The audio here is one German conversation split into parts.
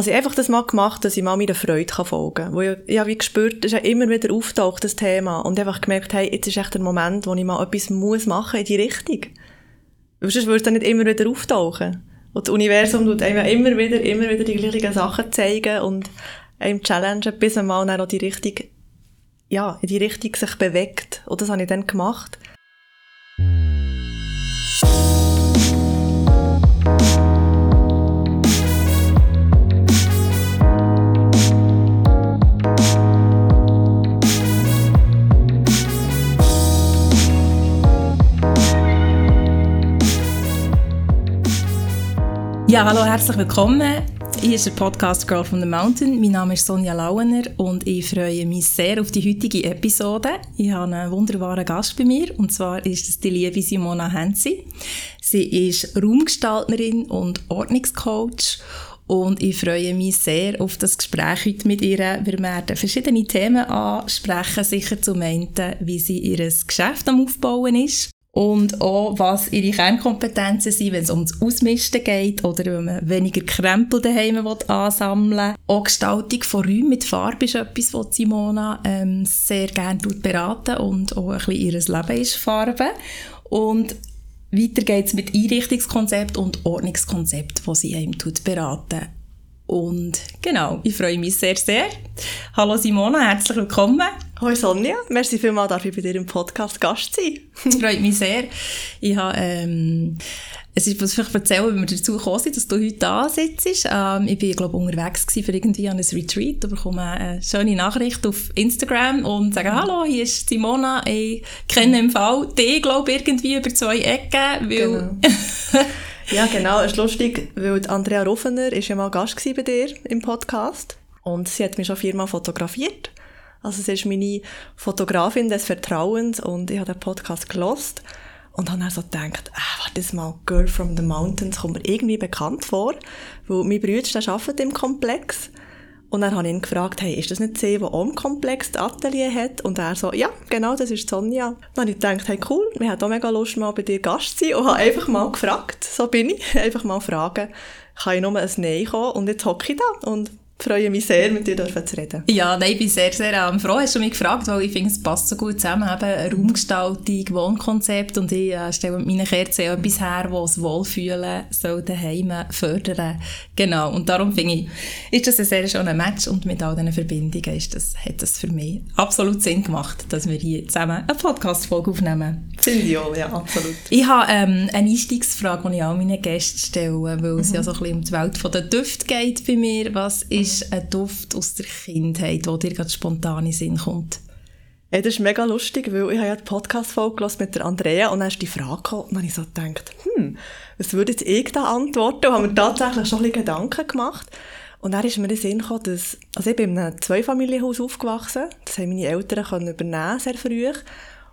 Also ich einfach das mal gemacht, dass ich mal meiner Freude folgen kann. Wo ich, ich habe gespürt, das ist ja immer wieder auftaucht, das Thema. Und einfach gemerkt, hey, jetzt ist echt der Moment, wo ich mal etwas muss machen in die Richtung. Weil sonst würde es dann nicht immer wieder auftauchen. Und das Universum tut einem immer wieder, immer wieder die gleichen Sachen zeigen und einem challengen, bis man mal dann auch die Richtung, ja, in die Richtung sich bewegt. Und das habe ich dann gemacht. Ja, hallo, herzlich willkommen. Hier ist der Podcast Girl from the Mountain. Mein Name ist Sonja Lauener und ich freue mich sehr auf die heutige Episode. Ich habe einen wunderbaren Gast bei mir und zwar ist es die liebe Simona Hensi. Sie ist Raumgestalterin und Ordnungscoach und ich freue mich sehr auf das Gespräch heute mit ihr. Wir werden verschiedene Themen ansprechen, sicher zum einen, wie sie ihr Geschäft am Aufbauen ist und auch, was ihre Kernkompetenzen sind, wenn es ums Ausmisten geht oder wenn man weniger Krempel daheim ansammeln will. Auch Gestaltung von Räumen mit Farbe ist etwas, was Simona ähm, sehr gerne beraten und auch ein bisschen ihr Leben ist Farbe. Und weiter geht es mit Einrichtungskonzept und Ordnungskonzept, wo sie einem beraten. Und genau, ich freue mich sehr, sehr. Hallo Simona, herzlich willkommen. Hallo Sonja, merci vielmals, darf ich bei dir im Podcast Gast sein. das freut mich sehr. Ich habe, ähm, es ist, was ich erzählen, wie wir dazu gekommen sind, dass du heute da sitzt. Ähm, ich bin, glaube unterwegs gewesen für irgendwie ein Retreat und bekomme eine schöne Nachricht auf Instagram und sage, hallo, hier ist Simona, ich kenne im Fall dich, glaube irgendwie über zwei Ecken, weil... Genau. Ja, genau. Es ist lustig, weil Andrea Ruffener ist ja mal Gast bei dir im Podcast und sie hat mich schon viermal fotografiert. Also sie ist meine Fotografin des Vertrauens und ich habe den Podcast gelost und habe dann so gedacht, ah, warte mal, Girl from the Mountains kommt mir irgendwie bekannt vor, weil mein Bruder arbeitet im Komplex und dann habe ich ihn gefragt, hey, ist das nicht sie, die auch Komplex das Atelier hat? Und er so, ja, genau, das ist Sonja. Dann habe ich gedacht, hey, cool, wir haben auch mega Lust, mal bei dir Gast zu sein und habe einfach mal gefragt, so bin ich, einfach mal fragen, kann ich nur ein Nein kommen? Und jetzt hocke ich da und freue mich sehr, mit dir zu reden. Ja, nein, ich bin sehr, sehr ähm, froh, hast du mich gefragt, weil ich finde, es passt so gut zusammen, eben Raumgestaltung, Wohnkonzept und ich äh, stelle mit meinen Kerzen etwas her, das Wohlfühlen soll daheim fördern. Genau, und darum finde ich, ist das ein sehr schöner Match und mit all diesen Verbindungen ist das, hat das für mich absolut Sinn gemacht, dass wir hier zusammen eine Podcast-Folge aufnehmen. Finde ich auch, ja, absolut. Ich habe ähm, eine Einstiegsfrage, die ich auch meinen Gästen stelle, weil mhm. es ja so ein bisschen um die Welt der Düfte geht bei mir. Was ist ist ein Duft aus der Kindheit, der dir gerade spontan in Sinn kommt? Ja, das ist mega lustig, weil ich habe ja die Podcast-Folge mit der Andrea und dann ist die Frage gekommen und dann habe ich so gedacht, hm, was würde jetzt ich da antworten? Und habe mir tatsächlich schon ein Gedanken gemacht. Und dann ist mir in den Sinn gekommen, dass, also ich bin in einem Zweifamilienhaus aufgewachsen, das haben meine Eltern können übernehmen, sehr früh.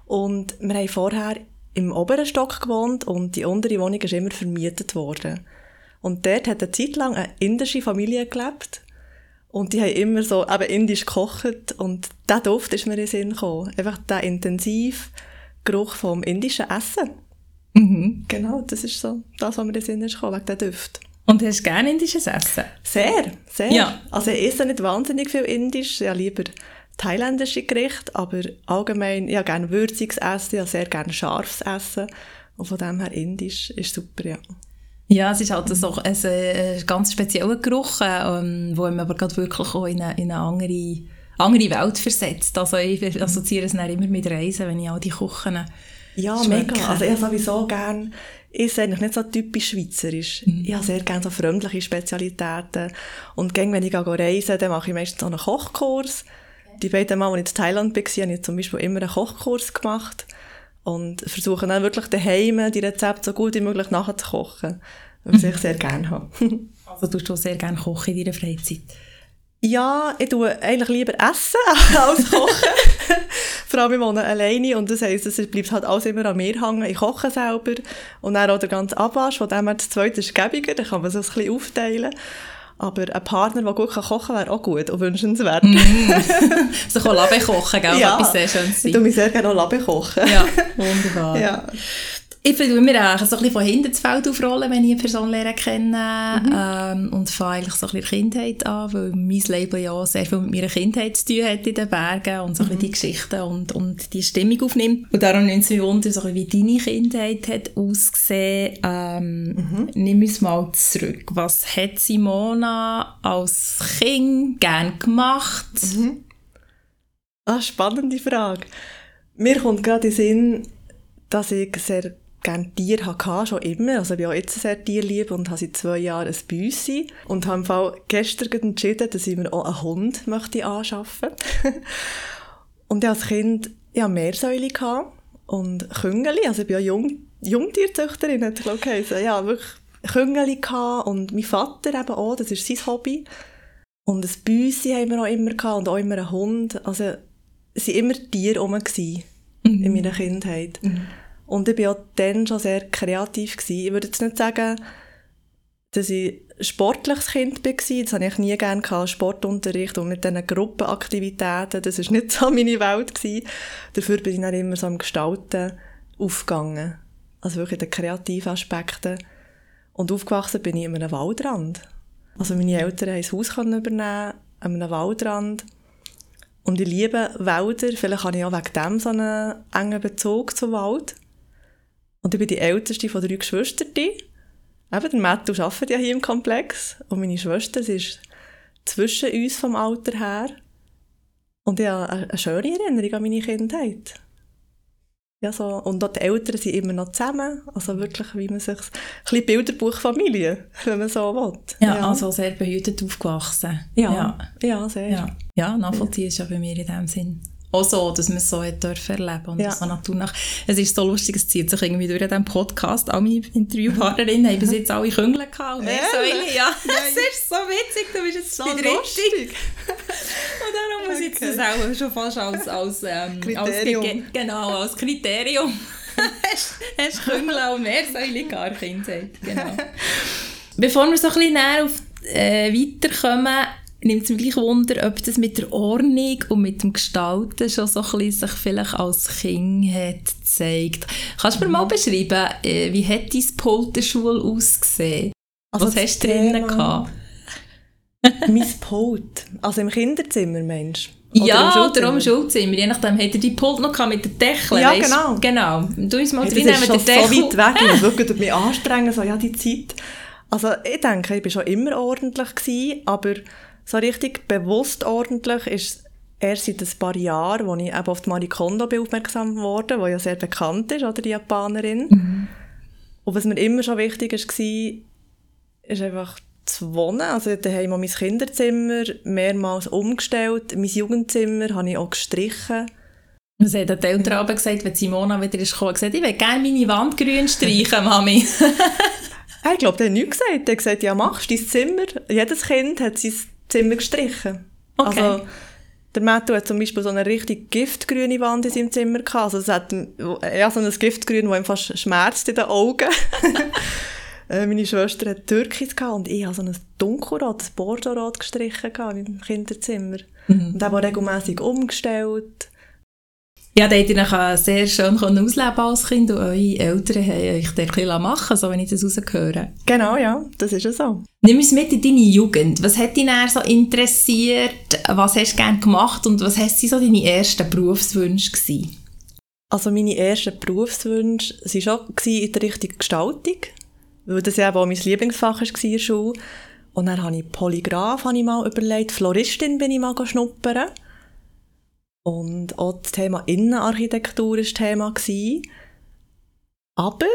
Und wir haben vorher im oberen Stock gewohnt und die untere Wohnung ist immer vermietet worden. Und dort hat eine Zeit lang eine indische Familie gelebt. Und die haben immer so eben indisch gekocht und der Duft ist mir in den Sinn gekommen. Einfach der intensive Geruch vom indischen Essen. Mhm. Genau, das ist so das, was mir in den Sinn ist gekommen, wegen der Duft. Und hast du gerne indisches Essen? Sehr, sehr. Ja. Also ich esse nicht wahnsinnig viel indisch, ja lieber thailändische Gerichte, aber allgemein, habe gerne würziges Essen, habe sehr gerne scharfes Essen und von dem her indisch ist super, ja. Ja, es ist halt so ein, ein äh, ganz spezieller Geruch, ähm, wo man aber gerade wirklich auch in eine, in eine andere, andere Welt versetzt. Also ich assoziiere es dann immer mit Reisen, wenn ich all die Küchen Ja, schmecke. mega. Also ich habe sowieso gerne, ist eigentlich nicht so typisch schweizerisch. Mhm. Ich habe sehr gerne so freundliche Spezialitäten. Und gäng, wenn ich reise, dann mache ich meistens auch einen Kochkurs. Die beiden Mal, als ich in Thailand war, habe ich zum Beispiel immer einen Kochkurs gemacht und versuche dann wirklich daheim die Rezepte so gut wie möglich nachzukochen, was ich sehr gerne habe. also tust du sehr gerne kochen in deiner Freizeit? Ja, ich tue eigentlich lieber essen als kochen. Vor allem, ich wohne alleine und das heisst, es bleibt halt alles immer an mir hängen. Ich koche selber und dann auch der ganze Abwasch, von dem her das zweite ist gäbiger, dann kann man es ein bisschen aufteilen. Aber ein Partner, der gut kochen kann, wäre auch gut und wünschenswert. Mm. so kann Labe kochen, gell? Ja, etwas sehr schönes sein. Ich tue mich sehr gerne auch Labe kochen. Ja, wunderbar. Ja. Ich versuche mir auch so ein bisschen von hinten das Feld aufrollen, wenn ich eine Person lernen kenne. Mhm. Ähm, und fange eigentlich so ein bisschen Kindheit an, weil mein Leben ja sehr viel mit meiner Kindheit zu tun hat in den Bergen und so ein bisschen die Geschichten und, und die Stimmung aufnimmt. Und darum nimmt es mich wunder, so wie deine Kindheit hat ausgesehen. Ähm, mhm. Nimm uns mal zurück. Was hat Simona als Kind gern gemacht? Mhm. Ah, spannende Frage. Mir kommt gerade in den Sinn, dass ich sehr gerne Tiere hatte, schon immer. Also ich bin auch jetzt sehr tierlieb und habe seit zwei Jahren ein Büssi und habe im Fall gestern entschieden, dass ich mir auch einen Hund möchte anschaffen Und ich als Kind ja, Meersäule und Küngeli, also ich bin ja Jung, Jungtierzüchterin, hat glaube ich Ja, wirklich Küngeli und mein Vater eben auch, das ist sein Hobby. Und ein Büssi haben wir auch immer gehabt und auch immer einen Hund. Also es waren immer Tiere rum mhm. in meiner Kindheit. Mhm. Und ich war auch dann schon sehr kreativ. Gewesen. Ich würde jetzt nicht sagen, dass ich sportliches Kind war. Das hatte ich nie gerne gehabt, Sportunterricht und mit diesen Gruppenaktivitäten. Das war nicht so meine Welt. Gewesen. Dafür bin ich dann immer so am Gestalten aufgegangen. Also wirklich in den kreativen Aspekten. Und aufgewachsen bin ich in einem Waldrand. Also meine Eltern haben ein Haus übernehmen an einem Waldrand. Und ich liebe Wälder. Vielleicht habe ich auch wegen dem so einen engen Bezug zum Wald. Und ich bin die älteste von drei Geschwistern. Eben, der Matthew arbeitet ja hier im Komplex. Und meine Schwester, sie ist zwischen uns vom Alter her. Und ich habe eine schöne Erinnerung an meine Kindheit. Ja, so. Und auch die Eltern sind immer noch zusammen. Also wirklich, wie man sich... Ein bisschen Bilderbuchfamilie, wenn man so will. Ja, ja. also sehr behütet aufgewachsen. Ja, ja, ja sehr. Ja, ja nachvollziehen ja. ist ja bei mir in dem Sinn auch so, dass man es so hat erleben und ja. so Natur nach. Es ist so lustig, es zieht sich irgendwie durch den Podcast. All meine Interviewpartnerinnen haben bis jetzt alle Küngel gehabt und Meersäule. Ja, es ist so witzig, du bist jetzt so lustig. und darum muss ich okay. das auch schon fast als, als, ähm, Kriterium. Als, genau, als Kriterium. hast, hast Küngel und Meersäule gar Kindheit. Genau. Bevor wir so ein bisschen näher auf, äh, weiterkommen, nimmt es mich gleich Wunder, ob das mit der Ordnung und mit dem Gestalten schon so ein bisschen sich vielleicht als Kind hat gezeigt. Kannst du mir mal mhm. beschreiben, äh, wie hat dein Pultenschule ausgesehen? Also Was hast du drinnen gehabt? mein Pult? Also im Kinderzimmer, Mensch? Oder ja, im oder im Schulzimmer. Je nachdem, hat er die Pult noch mit den Deckeln. Ja, weißt? genau. Genau. Du uns mal hey, drin mit den Deckeln. so weit weg. Ich wirklich mich anstrengen, so, ja, die Zeit. Also ich denke, ich war schon immer ordentlich, gewesen, aber so richtig bewusst ordentlich ist erst seit ein paar Jahren, als ich eben auf die Marie Kondo aufmerksam wurde, die ja sehr bekannt ist, oder die Japanerin. Mhm. Und was mir immer schon wichtig war, ist einfach zu wohnen. Also daheim habe mein Kinderzimmer mehrmals umgestellt. Mein Jugendzimmer habe ich auch gestrichen. Was hat die Eltern mhm. gesagt, wenn Simona wieder ist gekommen, gesagt, ich will gerne meine Wand grün streichen, Mami. ich glaube, der hat nichts gesagt. Er hat gesagt, ja, machst dein Zimmer. Jedes Kind hat sein Zimmer gestrichen. Okay. Also, der Matthew hat zum Beispiel so eine richtig giftgrüne Wand in seinem Zimmer gehabt. Also es hat ja, so ein Giftgrün, das ihm fast schmerzt in den Augen. Äh, meine Schwester hat Türkis gehabt und ich habe so ein dunkelrot, ein Bordeaux-Rot gestrichen im Kinderzimmer. Mhm. Und habe regelmäßig umgestellt. Ja, da hätte ich sehr schön ausleben als Kind und eure Eltern haben euch da ein bisschen machen so wenn ich das rausgehöre. Genau, ja, das ist ja so. Nimm uns mit in deine Jugend. Was hat dich so interessiert? Was hast du gerne gemacht und was hast so deine ersten Berufswünsche gewesen? Also meine ersten Berufswünsche waren schon in der Richtung Gestaltung, weil das ja auch mein Lieblingsfach war in der Schule. Und dann habe ich Polygraph habe ich mal überlegt, Floristin bin ich mal schnuppern. Und auch das Thema Innenarchitektur war Thema. Gewesen. Aber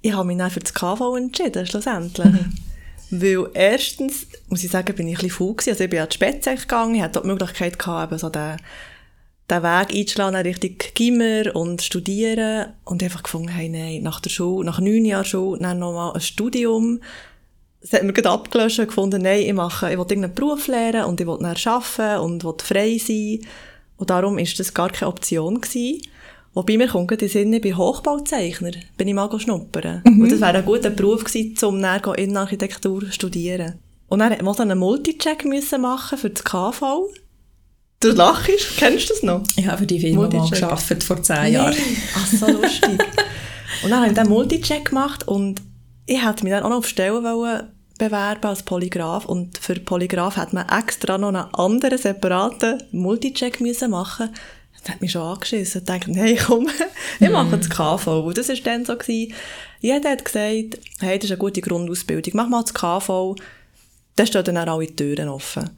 ich habe mich dann für das KV entschieden, schlussendlich. Mhm. Weil erstens, muss ich sagen, bin ich ein bisschen faul gewesen. Also ich bin an die Spätzle gegangen, ich hatte die Möglichkeit gehabt, eben so den, den Weg einzuschlagen Richtung Gimmer und studieren. Und einfach gefunden, hey, nein, nach der Schule, nach neun Jahren Schule, dann nochmal ein Studium. Das hat mir gerade abgelöscht und gefunden, nein, ich mache, ich will irgendeinen Beruf lernen und ich will dann arbeiten und will frei sein. Und darum ist das gar keine Option gewesen. Wobei mir kommt in den Sinn, ich bin Hochbauzeichner, bin ich mal schnuppern. Mhm. Und das wäre ein guter Beruf gewesen, um dann Innenarchitektur zu studieren. Und dann musste ich einen Multicheck machen für das KV. Du lachst, kennst du das noch? Ich habe für die Firma mal gearbeitet, vor zehn Jahren. Ach, so lustig. Und dann habe ich den Multicheck gemacht und ich hätte mich dann auch noch auf Stellen wollen bewerben als Polygraph und für Polygraph hat man extra noch einen anderen, separaten Multicheck müssen machen das hat mich schon angeschissen. Ich dachte, nein, komm, ich mache das KV. Und das war dann so. Gewesen. Jeder hat gesagt, hey, das ist eine gute Grundausbildung, mach mal das KV. Dann stehen dann auch alle Türen offen.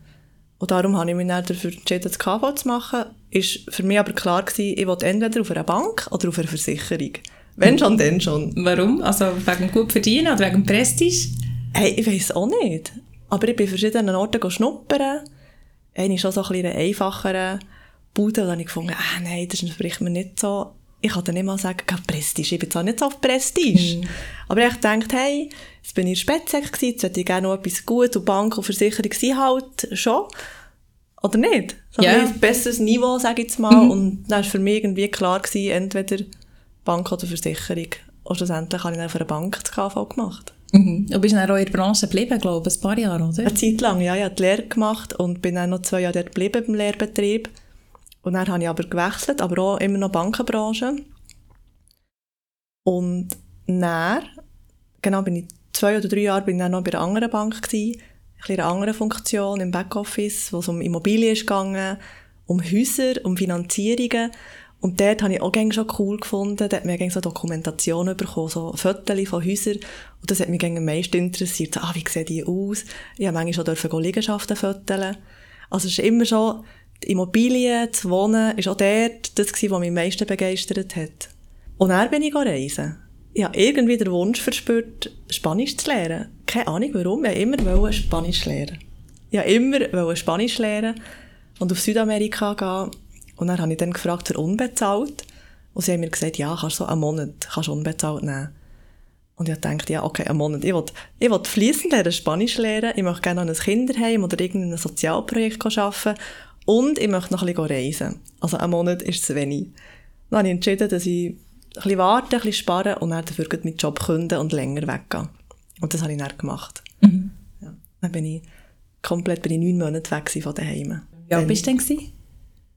Und darum habe ich mich dann dafür entschieden, das KV zu machen. Ist für mich aber klar gewesen, ich wollte entweder auf einer Bank oder auf einer Versicherung. Wenn schon, dann schon. Warum? Also wegen gut verdienen oder wegen Prestige? Hey, ich weiss auch nicht. Aber ich bin verschiedenen Orten schnuppern. Eine schon so ein bisschen einfacher Bude. Und dann habe ich gefunden, ah, nein, das entspricht mir nicht so. Ich kann dann nicht mal sagen, Prestige. Ich bin zwar nicht so auf Prestige. Mm. Aber ich dachte, hey, jetzt bin ich in Spätzek gewesen, jetzt hätte ich gerne noch etwas gut und Bank und Versicherung sind halt schon. Oder nicht? So yeah. ein besseres Niveau, sage ich jetzt mal. Mm. Und dann war für mich irgendwie klar gewesen, entweder Bank oder Versicherung. Und schlussendlich habe ich dann für eine Bank das KV gemacht. Mhm. Du bist dann auch in der Branche geblieben, glaube ich, ein paar Jahre, oder? Eine Zeit lang, ja. Ich habe die Lehre gemacht und bin dann noch zwei Jahre dort geblieben beim Lehrbetrieb. Und dann habe ich aber gewechselt, aber auch immer noch Bankenbranche. Und dann, genau, bin ich zwei oder drei Jahre bin ich dann noch bei einer anderen Bank gewesen, in einer anderen Funktion im Backoffice, wo es um Immobilien ging, um Häuser, um Finanzierungen. Und dort habe ich auch schon cool gefunden, da hat mir so Dokumentation bekommen, so Fotos von Häusern. Und das hat mich am meisten interessiert. So, ah, wie sehen die aus? Ich habe manchmal schon Liegenschaften fotografieren. Also es ist immer schon, die Immobilien, das Wohnen, ist auch dort das was mich am meisten begeistert hat. Und dann bin ich reisen. Ich habe irgendwie den Wunsch verspürt, Spanisch zu lernen. Keine Ahnung warum, ich wollte immer Spanisch lernen. Ich wollte immer Spanisch lernen und auf Südamerika gehen und dann habe ich dann gefragt, für unbezahlt. Und sie haben mir gesagt, ja, kannst du so einen Monat kannst unbezahlt nehmen. Und ich dachte, ja, okay, einen Monat. Ich will, ich will fließend lernen, Spanisch lernen. Ich möchte gerne an ein Kinderheim oder irgendein Sozialprojekt arbeiten. Und ich möchte noch ein bisschen reisen. Also ein Monat ist zu wenig. Dann habe ich entschieden, dass ich ein bisschen warte, ein bisschen sparen und dann dafür meinen Job künden und länger weggehen. Und das habe ich dann gemacht. Mhm. Ja. Dann bin ich komplett bin ich neun Monate weg von daheim. Ja, bist du denn?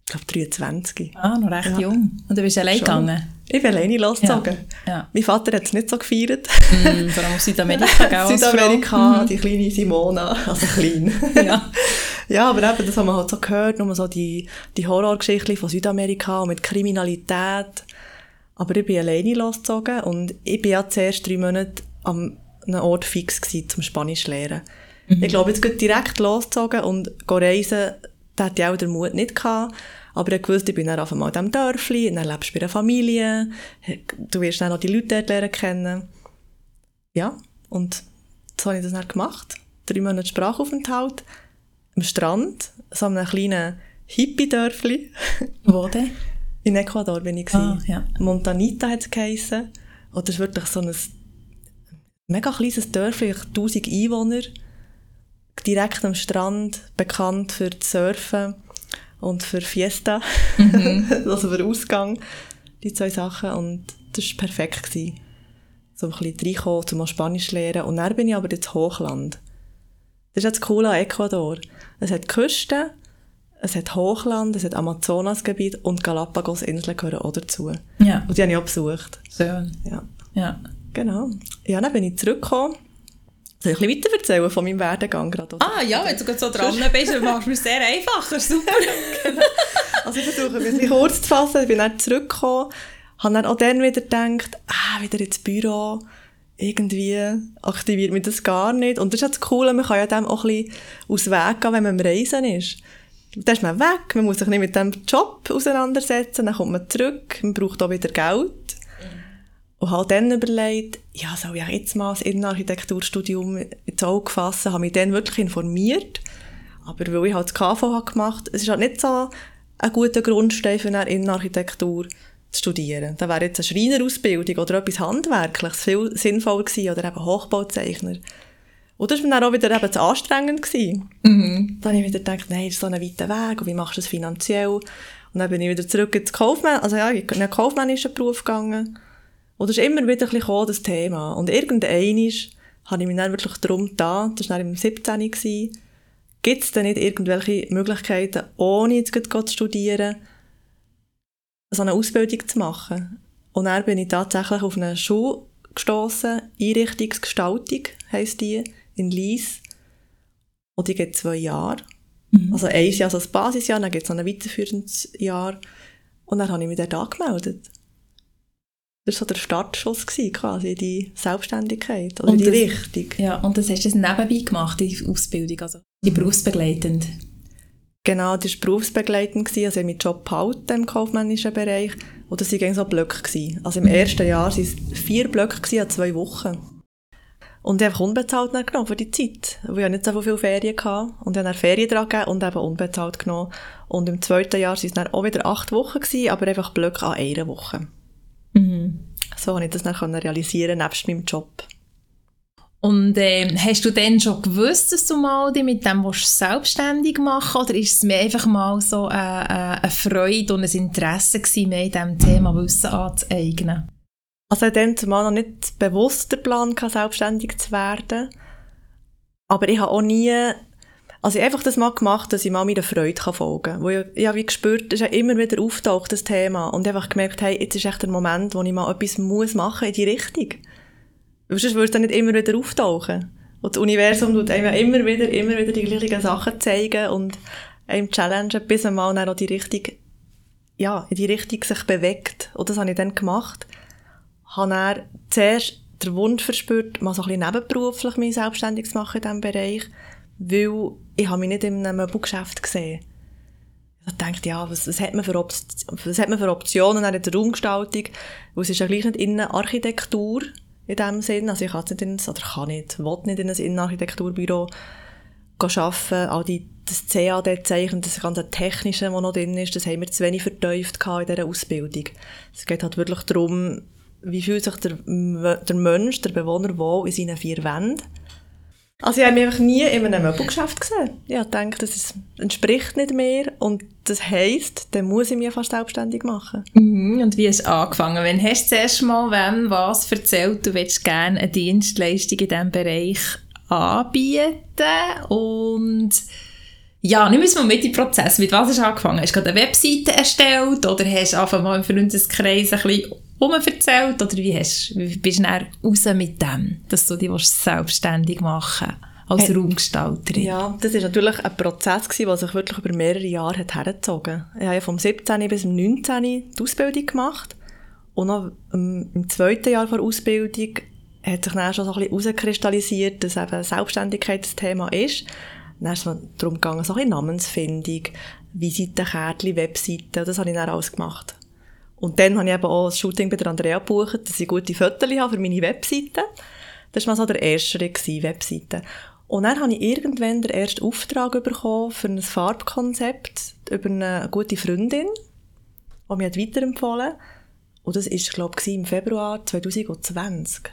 Ich glaube 23. Ah, noch recht ja. jung. Und du bist allein gegangen? Ich bin alleine losgezogen. Ja. Ja. Mein Vater hat es nicht so gefeiert. Mm, vor allem aus Südamerika, gell? Südamerika, mhm. die kleine Simona, also klein. ja. ja, aber eben, das haben wir halt so gehört, nur so die, die Horrorgeschichten von Südamerika mit Kriminalität. Aber ich bin alleine losgezogen und ich bin ja zuerst drei Monate an einem Ort fix gewesen, zum Spanisch lernen. Mhm. Ich glaube, jetzt geht direkt losgezogen und reisen, da hatte ich auch den Mut nicht gehabt. Aber ich wusste, ich bin dann auf einmal in diesem Dörfli, dann lebst du bei einer Familie, du wirst dann auch die Leute dort lernen kennen. Ja, und so habe ich das dann gemacht. Drei Monate Sprachaufenthalt am Strand, so einem kleinen Hippie-Dörfli. Wo denn? In Ecuador bin ich. Ah, ja. Montanita hat es geheissen. Und das ist wirklich so ein mega kleines Dörfli, 1000 Einwohner direkt am Strand, bekannt für das Surfen und für Fiesta, mhm. also für Ausgang, die zwei Sachen. Und das war perfekt. Gewesen. So ein bisschen reinkommen, um Spanisch zu lernen. Und dann bin ich aber ins Hochland. Das ist jetzt cool an Ecuador. Es hat Küsten, es hat Hochland, es hat Amazonasgebiet und Galapagos-Inseln gehören auch dazu. Ja. Und die habe ich auch besucht. Schön. Ja. Ja. Genau. Ja, dann bin ich zurückgekommen soll ich ein bisschen weiter erzählen von meinem Werdegang gerade? Ah ja, wenn du gerade so dran bist, dann machst du es sehr einfacher, super. genau. Also ich versuche bisschen kurz zu fassen, ich bin dann zurückgekommen, habe dann auch dann wieder gedacht, ah, wieder ins Büro, irgendwie aktiviert mich das gar nicht. Und das ist das Coole, man kann ja dem auch ein bisschen aus dem Weg gehen, wenn man am Reisen ist. Dann ist man weg, man muss sich nicht mit dem Job auseinandersetzen, dann kommt man zurück, man braucht auch wieder Geld. Und habe dann überlegt, ja, soll ich jetzt mal das Innenarchitekturstudium ins Auge fassen, habe mich dann wirklich informiert. Aber weil ich halt das KV habe gemacht, es ist halt nicht so ein guter Grundstein für eine Innenarchitektur zu studieren. Da wäre jetzt eine Schreinerausbildung oder etwas Handwerkliches viel sinnvoller gewesen, oder eben Hochbauzeichner. Und das war dann auch wieder eben zu anstrengend. Gewesen. Mhm. Dann habe ich wieder gedacht, nein, das ist so ein weiter Weg, und wie machst du das finanziell? Und dann bin ich wieder zurück ins Kaufmann, also ja, in einen kaufmännischen Beruf gegangen. Und es ist immer wieder ein bisschen das Thema. Und irgendwann habe ich mich dann wirklich darum getan, das war dann im 17. gibt es denn nicht irgendwelche Möglichkeiten, ohne jetzt zu studieren, so eine Ausbildung zu machen? Und dann bin ich tatsächlich auf eine Schule gestossen, Einrichtungsgestaltung heisst die, in Lies. Und die geht zwei Jahre. Mhm. Also ein Jahr als Basisjahr, dann gibt es noch ein weiterführendes Jahr. Und dann habe ich mich dort angemeldet. Das war so der Startschuss gewesen, quasi, die Selbstständigkeit oder und die das, Richtung. Ja, und das hast du nebenbei gemacht, die Ausbildung, also die berufsbegleitend? Genau, das war berufsbegleitend, gewesen, also ich meinen Job behalten im kaufmännischen Bereich und das waren so Blöcke. Gewesen. Also im mhm. ersten Jahr waren es vier Blöcke an zwei Wochen. Und ich habe einfach unbezahlt genommen für die Zeit. Weil ich nicht so viele Ferien hatte. Und ich habe dann Ferien dran gegeben und eben unbezahlt genommen. Und im zweiten Jahr waren es dann auch wieder acht Wochen, gewesen, aber einfach Blöcke an einer Woche. Mhm. So konnte ich das dann realisieren, nebst meinem Job. Und äh, hast du dann schon gewusst, dass du mal dich mit dem selbstständig machen oder ist es mir einfach mal so äh, äh, eine Freude und ein Interesse gewesen, mehr in diesem Thema Wissen anzueignen? Also ich hatte dann noch nicht bewusst den Plan, selbstständig zu werden. Aber ich habe auch nie, also ich einfach das mal gemacht, dass ich mal meiner Freude folgen kann. Wo ich, ich habe wie gespürt, es ist ja immer wieder auftaucht, das Thema. Und einfach gemerkt, hey, jetzt ist echt der Moment, wo ich mal etwas muss machen in die Richtung. Weil sonst würde es dann nicht immer wieder auftauchen. Und das Universum tut einem immer wieder, immer wieder die gleichen Sachen zeigen und einem challengen, bis man mal dann auch die Richtung, ja, in die Richtung sich bewegt. Und das habe ich dann gemacht habe er zuerst den Wunsch verspürt, mal so ein bisschen nebenberuflich mich selbstständig zu machen in diesem Bereich, weil ich habe mich nicht in einem Möbelgeschäft gesehen. Ich dachte, ja, was, was, hat man für was hat man für Optionen in der Raumgestaltung? Weil es ist ja gleich nicht Innenarchitektur in dem Sinn. Also ich kann nicht in, oder kann nicht, will nicht in ein Innenarchitekturbüro arbeiten. All die, das CAD-Zeichen, das ganze Technische, das noch drin ist, das haben wir zu wenig vertieft in dieser Ausbildung. Es geht halt wirklich darum, wie fühlt sich der, der Mensch, der Bewohner wohl in seinen vier Wänden? Also ich habe mich einfach nie in einem Möbelgeschäft gesehen. Ich denke, das entspricht nicht mehr und das heisst, dann muss ich mich fast selbstständig machen. Mhm. Und wie hast du angefangen? Wenn hast du zuerst mal wem was erzählt, du willst gerne eine Dienstleistung in diesem Bereich anbieten und ja, nimm uns mal mit im Prozess. Mit was hast du angefangen? Hast du gerade eine Webseite erstellt oder hast du einfach mal im Freundeskreis ein bisschen erzählt oder wie, hast, wie bist du dann raus mit dem, dass du dich selbstständig machen als äh, Raumgestalterin? Ja, das war natürlich ein Prozess, der sich wirklich über mehrere Jahre hat hergezogen hat. Ich habe ja vom 17. bis zum 19. die Ausbildung gemacht und noch im, zweiten Jahr der Ausbildung hat sich dann schon so ein bisschen herauskristallisiert, dass eben Selbstständigkeit das Thema ist. Dann ist es darum gegangen, so ein Namensfindung, Visitenkärtchen, Webseiten, das habe ich dann alles gemacht. Und dann habe ich eben auch das Shooting bei der Andrea gebucht, dass ich gute Fotos habe für meine Webseite. Das war mal so der erste Webseite. Und dann habe ich irgendwann den ersten Auftrag bekommen für ein Farbkonzept über eine gute Freundin, die mir weiterempfohlen hat. Und das war, glaube ich, im Februar 2020.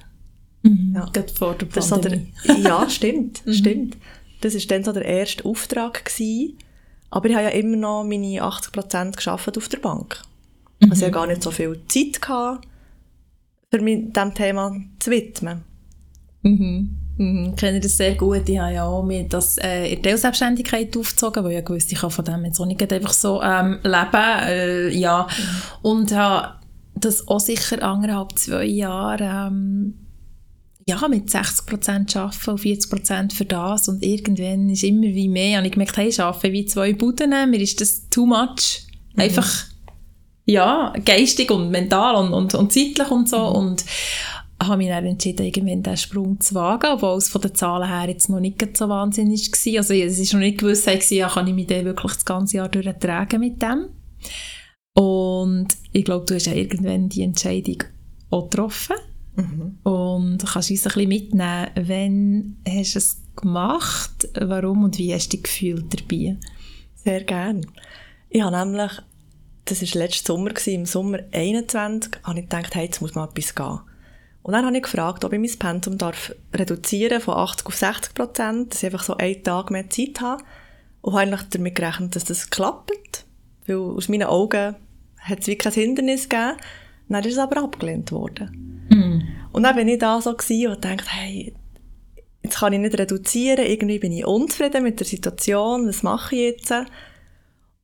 Mhm, ja. Gerade vor der Pandemie. So der, ja, stimmt, mhm. stimmt. Das war dann so der erste Auftrag. Gewesen. Aber ich habe ja immer noch meine 80% auf der Bank. Mhm. Also ich hatte gar nicht so viel Zeit, gehabt, für mich diesem Thema zu widmen. Mhm. Mhm. Ich kenne das sehr gut. Ich habe ja auch mir das äh, in der Selbstständigkeit aufgezogen, weil ich wusste, ich kann von dem jetzt auch nicht einfach so ähm, leben. Äh, ja. Mhm. Und habe das auch sicher anderthalb, zwei Jahre ähm, ja, mit 60% arbeiten und 40% für das und irgendwann ist immer wie mehr und ich gemerkt, hey, ich arbeite wie zwei Buden, mir ist das too much. Mhm. Einfach ja, geistig und mental und, und, und zeitlich und so. Mhm. Und habe mich dann entschieden, irgendwann diesen Sprung zu wagen, obwohl es von den Zahlen her jetzt noch nicht so wahnsinnig war. Also es ist noch nicht gewusst, ja, kann ich mich dann wirklich das ganze Jahr durchtragen mit dem. Und ich glaube, du hast ja irgendwann die Entscheidung auch getroffen. Mhm. Und kannst uns ein bisschen mitnehmen, wann hast du es gemacht, warum und wie hast du dich gefühlt dabei? Sehr gerne. Ich habe nämlich das war letzten Sommer, im Sommer 21, habe ich gedacht, hey, jetzt muss mal etwas gehen. Und dann habe ich gefragt, ob ich mein Pensum darf reduzieren von 80 auf 60 Prozent, dass ich einfach so einen Tag mehr Zeit habe. Und habe eigentlich damit gerechnet, dass das klappt. Weil aus meinen Augen hat es wirklich kein Hindernis gegeben. Dann ist es aber abgelehnt worden. Mm. Und dann bin ich da so und dachte, hey, jetzt kann ich nicht reduzieren, irgendwie bin ich unzufrieden mit der Situation, was mache ich jetzt?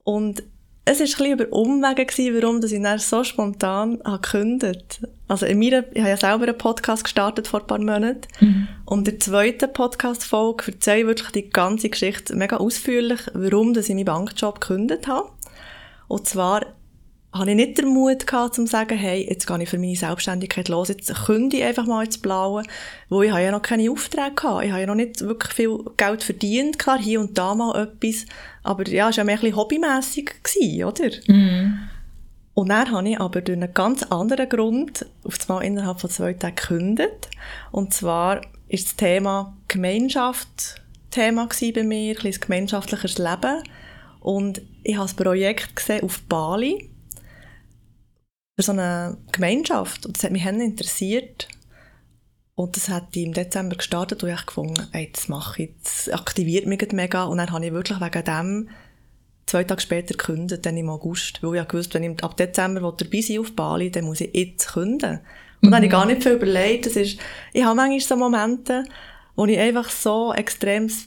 Und es war ein bisschen über Umwege, gewesen, warum dass ich dann so spontan habe gekündigt Also in meiner, ich habe ja selber einen Podcast gestartet vor ein paar Monaten. Mhm. Und in der zweiten Podcast-Folge erzähle ich wirklich die ganze Geschichte mega ausführlich, warum dass ich meinen Bankjob gekündigt habe. Und zwar habe ich nicht den Mut gehabt, um zu sagen, hey, jetzt gehe ich für meine Selbstständigkeit los, jetzt kündige ich einfach mal ins Blaue, wo ich habe ja noch keine Aufträge gehabt. Ich habe ja noch nicht wirklich viel Geld verdient, klar, hier und da mal etwas, aber ja, es war ja mehr ein bisschen hobbymässig, oder? Mhm. Und dann habe ich aber durch einen ganz anderen Grund auf einmal innerhalb von zwei Tagen gekündigt. Und zwar ist das Thema Gemeinschaft Thema bei mir, ein bisschen gemeinschaftliches Leben. Und ich habe das Projekt gesehen auf Bali für so eine Gemeinschaft. Und das hat mich interessiert. Und das hat im Dezember gestartet und ich gefunden, ey, das mache ich, das aktiviert mich mega. Und dann habe ich wirklich wegen dem zwei Tage später gekündigt, dann im August. Weil ich gewusst, wenn ich ab Dezember dabei sein auf Bali, dann muss ich jetzt künden. Und mhm. dann habe ich gar nicht viel überlegt. Das ist, ich habe manchmal so Momente, wo ich einfach so extremes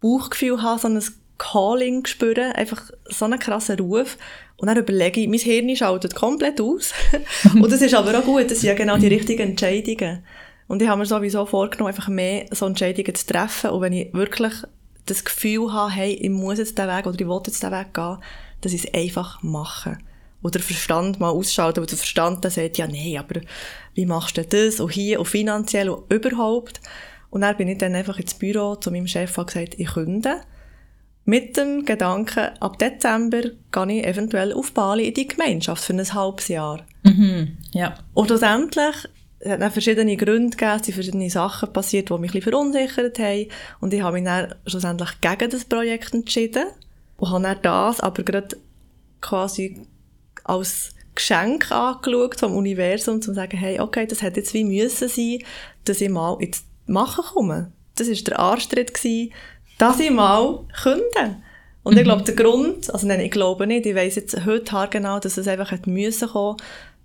Bauchgefühl habe, so ein Calling spüren, einfach so einen krassen Ruf. Und dann überlege ich, mein Hirn schaltet komplett aus. und das ist aber auch gut, das sind ja genau die richtigen Entscheidungen. Und ich habe mir sowieso vorgenommen, einfach mehr so Entscheidungen zu treffen. Und wenn ich wirklich das Gefühl habe, hey, ich muss jetzt den Weg oder ich will jetzt den Weg gehen, dass ich es einfach mache. Oder Verstand mal ausschalten, weil der Verstand dann sagt, ja, nee, aber wie machst du das? Und hier, und finanziell und überhaupt. Und dann bin ich dann einfach ins Büro zu meinem Chef und gesagt, ich künde. Mit dem Gedanken, ab Dezember gehe ich eventuell auf Bali in die Gemeinschaft für ein halbes Jahr. Mhm, ja. Und schlussendlich es hat dann verschiedene Gründe gegeben, es sind verschiedene Sachen passiert, die mich ein bisschen verunsichert haben. Und ich habe mich dann schlussendlich gegen das Projekt entschieden und habe dann das aber gerade quasi als Geschenk angeschaut vom Universum, um zu sagen, hey, okay, das hätte jetzt wie müssen sein, dass ich mal ins Machen komme. Das war der Anstritt, gewesen, dass ich mal künde. Und mhm. ich glaube, der Grund, also nein, ich glaube nicht, ich weiss jetzt heute genau, dass es einfach hätte müssen kommen,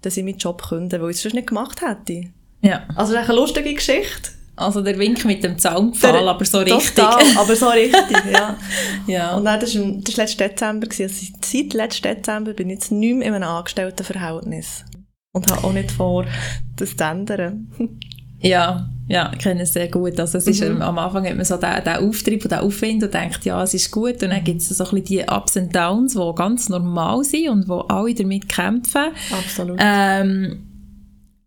dass ich meinen Job künde, weil ich es sonst nicht gemacht hätte. Ja. Also das ist eine lustige Geschichte. Also der Wink mit dem Zaunpfahl, aber so richtig. Total, aber so richtig, ja. ja. Und dann, das war das letzte Dezember. Also seit letzten Dezember bin ich jetzt nicht mehr in einem Angestelltenverhältnis. Und habe auch nicht vor, das zu ändern. Ja, ja, ich kenne es sehr gut. Also es ist, mhm. am Anfang hat man so den, den Auftrieb und den Aufwind und denkt, ja, es ist gut. Und dann gibt es so ein bisschen die Ups und Downs, die ganz normal sind und wo alle damit kämpfen. Absolut. Ähm,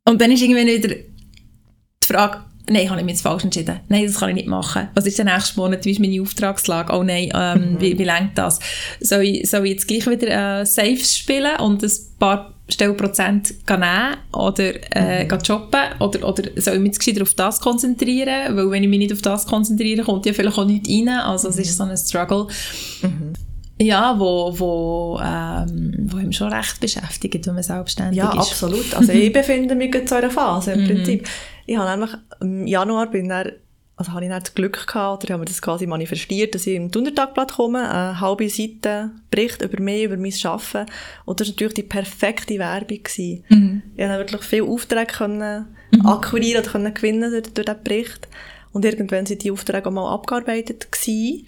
und dann ist irgendwann wieder die Frage, nein, habe ich mich jetzt falsch entschieden. Nein, das kann ich nicht machen. Was ist der nächste Monat? Wie ist meine Auftragslage? Oh nein, ähm, mhm. wie, wie lenkt das? Soll ich, soll ich jetzt gleich wieder äh, Saves spielen und ein paar Stellprozent nehmen oder äh, mhm. shoppen oder, oder soll ich mich gescheiter auf das konzentrieren, weil wenn ich mich nicht auf das konzentriere, kommt ja vielleicht auch nichts rein, also es ist so ein Struggle. Mhm. Ja, wo, wo, ähm, wo ihm schon recht beschäftigt, wenn man selbstständig ja, ist. Ja, absolut. Also ich befinde mich in so einer Phase im mhm. Prinzip. Ich habe nämlich im Januar bin dann also habe ich nicht das Glück gehabt, oder habe mir das quasi manifestiert, dass ich im Dundertagblatt komme, eine halbe Seite Bericht über mich, über mein Arbeiten. Und das war natürlich die perfekte Werbung. Gewesen. Mhm. Ich konnte wirklich viele Aufträge können mhm. akquirieren oder können gewinnen durch, durch diesen Bericht. Und irgendwann sind die Aufträge auch mal abgearbeitet gewesen.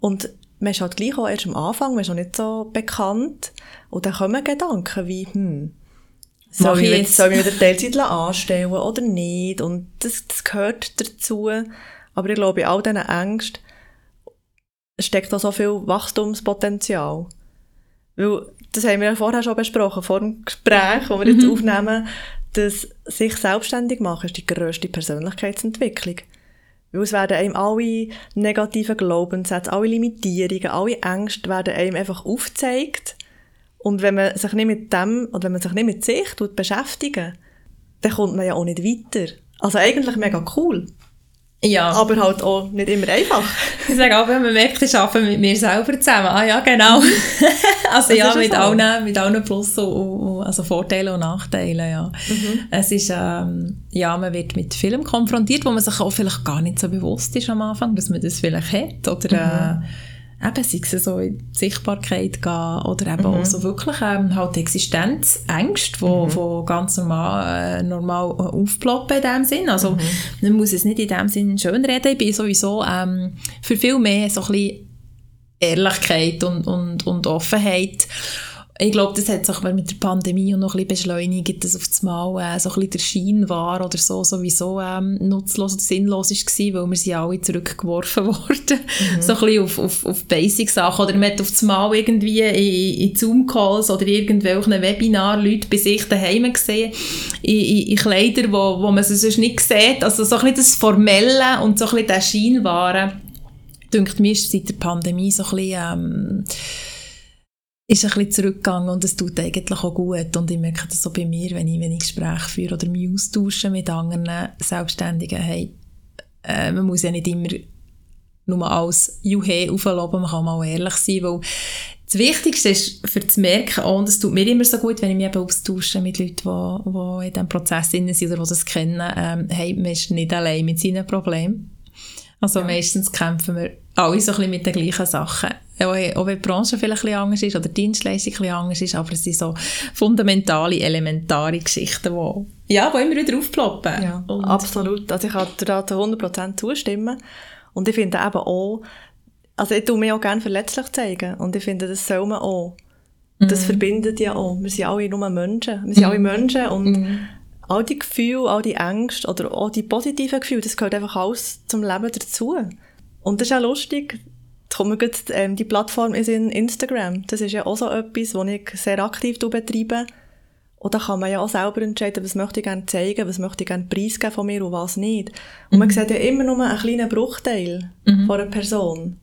Und man ist halt gleich auch erst am Anfang, man ist noch nicht so bekannt. Und dann kommen Gedanken wie, hm, soll ich, jetzt? soll ich wieder Teilzeit anstellen oder nicht? Und das, das gehört dazu. Aber ich glaube, in all diesen Ängsten steckt auch so viel Wachstumspotenzial. Weil, das haben wir ja vorher schon besprochen, vor dem Gespräch, das wir jetzt mhm. aufnehmen, dass sich selbstständig machen ist die grösste Persönlichkeitsentwicklung. Weil es werden einem alle negativen Glaubenssätze, alle Limitierungen, alle Ängste werden einem einfach aufgezeigt und wenn man sich nicht mit dem, oder wenn man sich nicht mit sich beschäftigen, dann kommt man ja auch nicht weiter. Also eigentlich mega cool. Ja. Aber halt auch nicht immer einfach. Ich sage auch, wenn man merkt, ich arbeite mit mir selber zusammen. Ah ja, genau. also das ja, mit so. allen, mit allen Plus und, also Vorteilen und Nachteilen, ja. Mhm. Es ist, ähm, ja, man wird mit Filmen konfrontiert, wo man sich auch vielleicht gar nicht so bewusst ist am Anfang, dass man das vielleicht hat. Oder, mhm. äh, eben, sei es so in die Sichtbarkeit gehen oder eben mhm. auch so wirklich ähm, halt Existenzängste, wo, mhm. wo ganz normal, äh, normal äh, aufploppen in dem Sinn. Also mhm. man muss es nicht in dem Sinn schön reden. Ich bin sowieso ähm, für viel mehr so ein bisschen Ehrlichkeit und, und, und Offenheit. Ich glaube, das hat sich mit der Pandemie auch noch ein bisschen beschleunigt, dass auf das Mal äh, so ein bisschen der Schein war oder so sowieso ähm, nutzlos oder sinnlos war, weil wir sind alle zurückgeworfen wurden. Mhm. So ein bisschen auf, auf, auf Basic-Sachen. Oder man hat auf das Mal irgendwie in, in Zoom-Calls oder irgendwelchen Webinar Leute bei sich daheim gesehen, in, in, in Kleider, wo, wo man sie sonst nicht sieht. Also so ein bisschen das Formelle und so ein bisschen der Scheinware, denkt mir, ist seit der Pandemie so ein bisschen... Ähm, ist ein bisschen zurückgegangen und es tut eigentlich auch gut. Und ich merke das so bei mir, wenn ich, wenn ich Gespräche führe oder mich austausche mit anderen Selbstständigen. Hey, äh, man muss ja nicht immer nur als Juhe aufloben, man kann mal ehrlich sein, weil das Wichtigste ist, für zu merken, oh, und es tut mir immer so gut, wenn ich mich eben austausche mit Leuten, die, die in diesem Prozess sind oder die das kennen, ähm, hey, man ist nicht allein mit seinen Problemen. Also ja. meistens kämpfen wir alle so ein bisschen mit den gleichen Sachen. Auch, wenn die Branche vielleicht ein bisschen anders ist oder die Dienstleistung ein bisschen anders ist, aber es sind so fundamentale, elementare Geschichten, die, ja, die immer wieder aufploppen. Ja, absolut. Also ich kann dir da zu 100% zustimmen. Und ich finde eben auch, also ich tue mich auch gerne verletzlich zeigen. Und ich finde, das soll man auch. Das mhm. verbindet ja auch. Wir sind alle nur Menschen. Wir sind mhm. alle Menschen und mhm. All die Gefühle, all die Ängste oder auch die positiven Gefühle, das gehört einfach alles zum Leben dazu. Und das ist auch lustig, kommen wir ähm, die Plattform ist in Instagram. Das ist ja auch so etwas, das ich sehr aktiv betreibe. Und da kann man ja auch selber entscheiden, was möchte ich gerne zeigen, was möchte ich gerne preisgeben von mir und was nicht. Und mhm. man sieht ja immer nur einen kleinen Bruchteil mhm. von einer Person.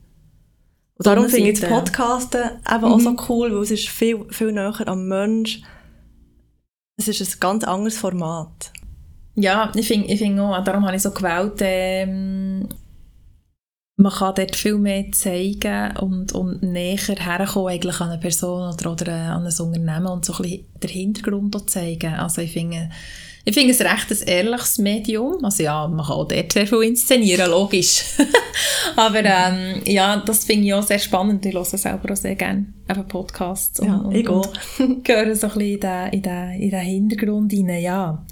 Und darum finde ich das Podcasten eben mhm. auch so cool, weil es ist viel, viel näher am Mensch. Es ist ein ganz anderes Format. Ja, ich finde ich find auch, darum habe ich so gewählt, ähm, man kann dort viel mehr zeigen und, und näher herkommen eigentlich an eine Person oder, oder an ein Unternehmen und so ein bisschen den Hintergrund zeigen. Also ich finde, ich finde es recht ein ehrliches Medium. Also ja, man kann auch dort sehr viel inszenieren, logisch. Aber ähm, ja, das finde ich auch sehr spannend. Ich höre selber auch sehr gerne eben Podcasts und, ja, und, und, höre so ein bisschen in den, in den, in den Hintergrund rein, ja.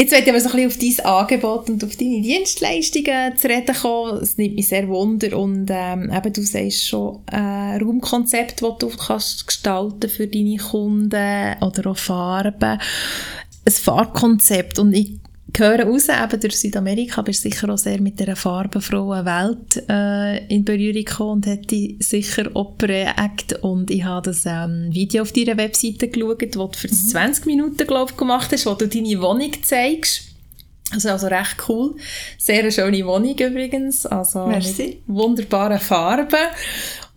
Jetzt werde ich aber so ein bisschen auf dein Angebot und auf deine Dienstleistungen zu reden kommen. Es nimmt mich sehr wunder und ähm, eben, du sagst schon äh, Raumkonzept, das du kannst gestalten für deine Kunden oder auch Farben. Ein Farbkonzept und ich hören raus, eben durch Südamerika bist du sicher auch sehr mit dieser farbenfrohen Welt äh, in Berührung gekommen und hätte sicher auch prägt. Und ich habe das ähm, Video auf deiner Webseite geschaut, das du für mhm. 20 Minuten, glaube ich, gemacht hast, wo du deine Wohnung zeigst. Also, also recht cool. Sehr eine schöne Wohnung übrigens. Also Merci. mit wunderbaren Farben.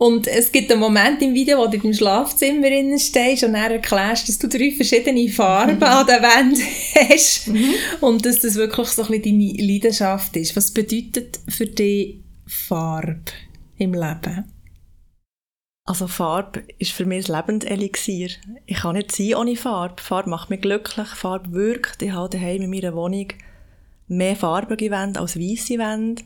Und es gibt einen Moment im Video, wo du im Schlafzimmer stehst und dann erklärst, dass du drei verschiedene Farben mhm. an der Wand hast mhm. und dass das wirklich so ein bisschen deine Leidenschaft ist. Was bedeutet für dich Farbe im Leben? Also Farbe ist für mich ein Lebenselixier. Ich kann nicht sein ohne Farbe. Farbe macht mich glücklich, Farbe wirkt. Ich habe daheim in meiner Wohnung mehr farbige Wände als weiße Wände.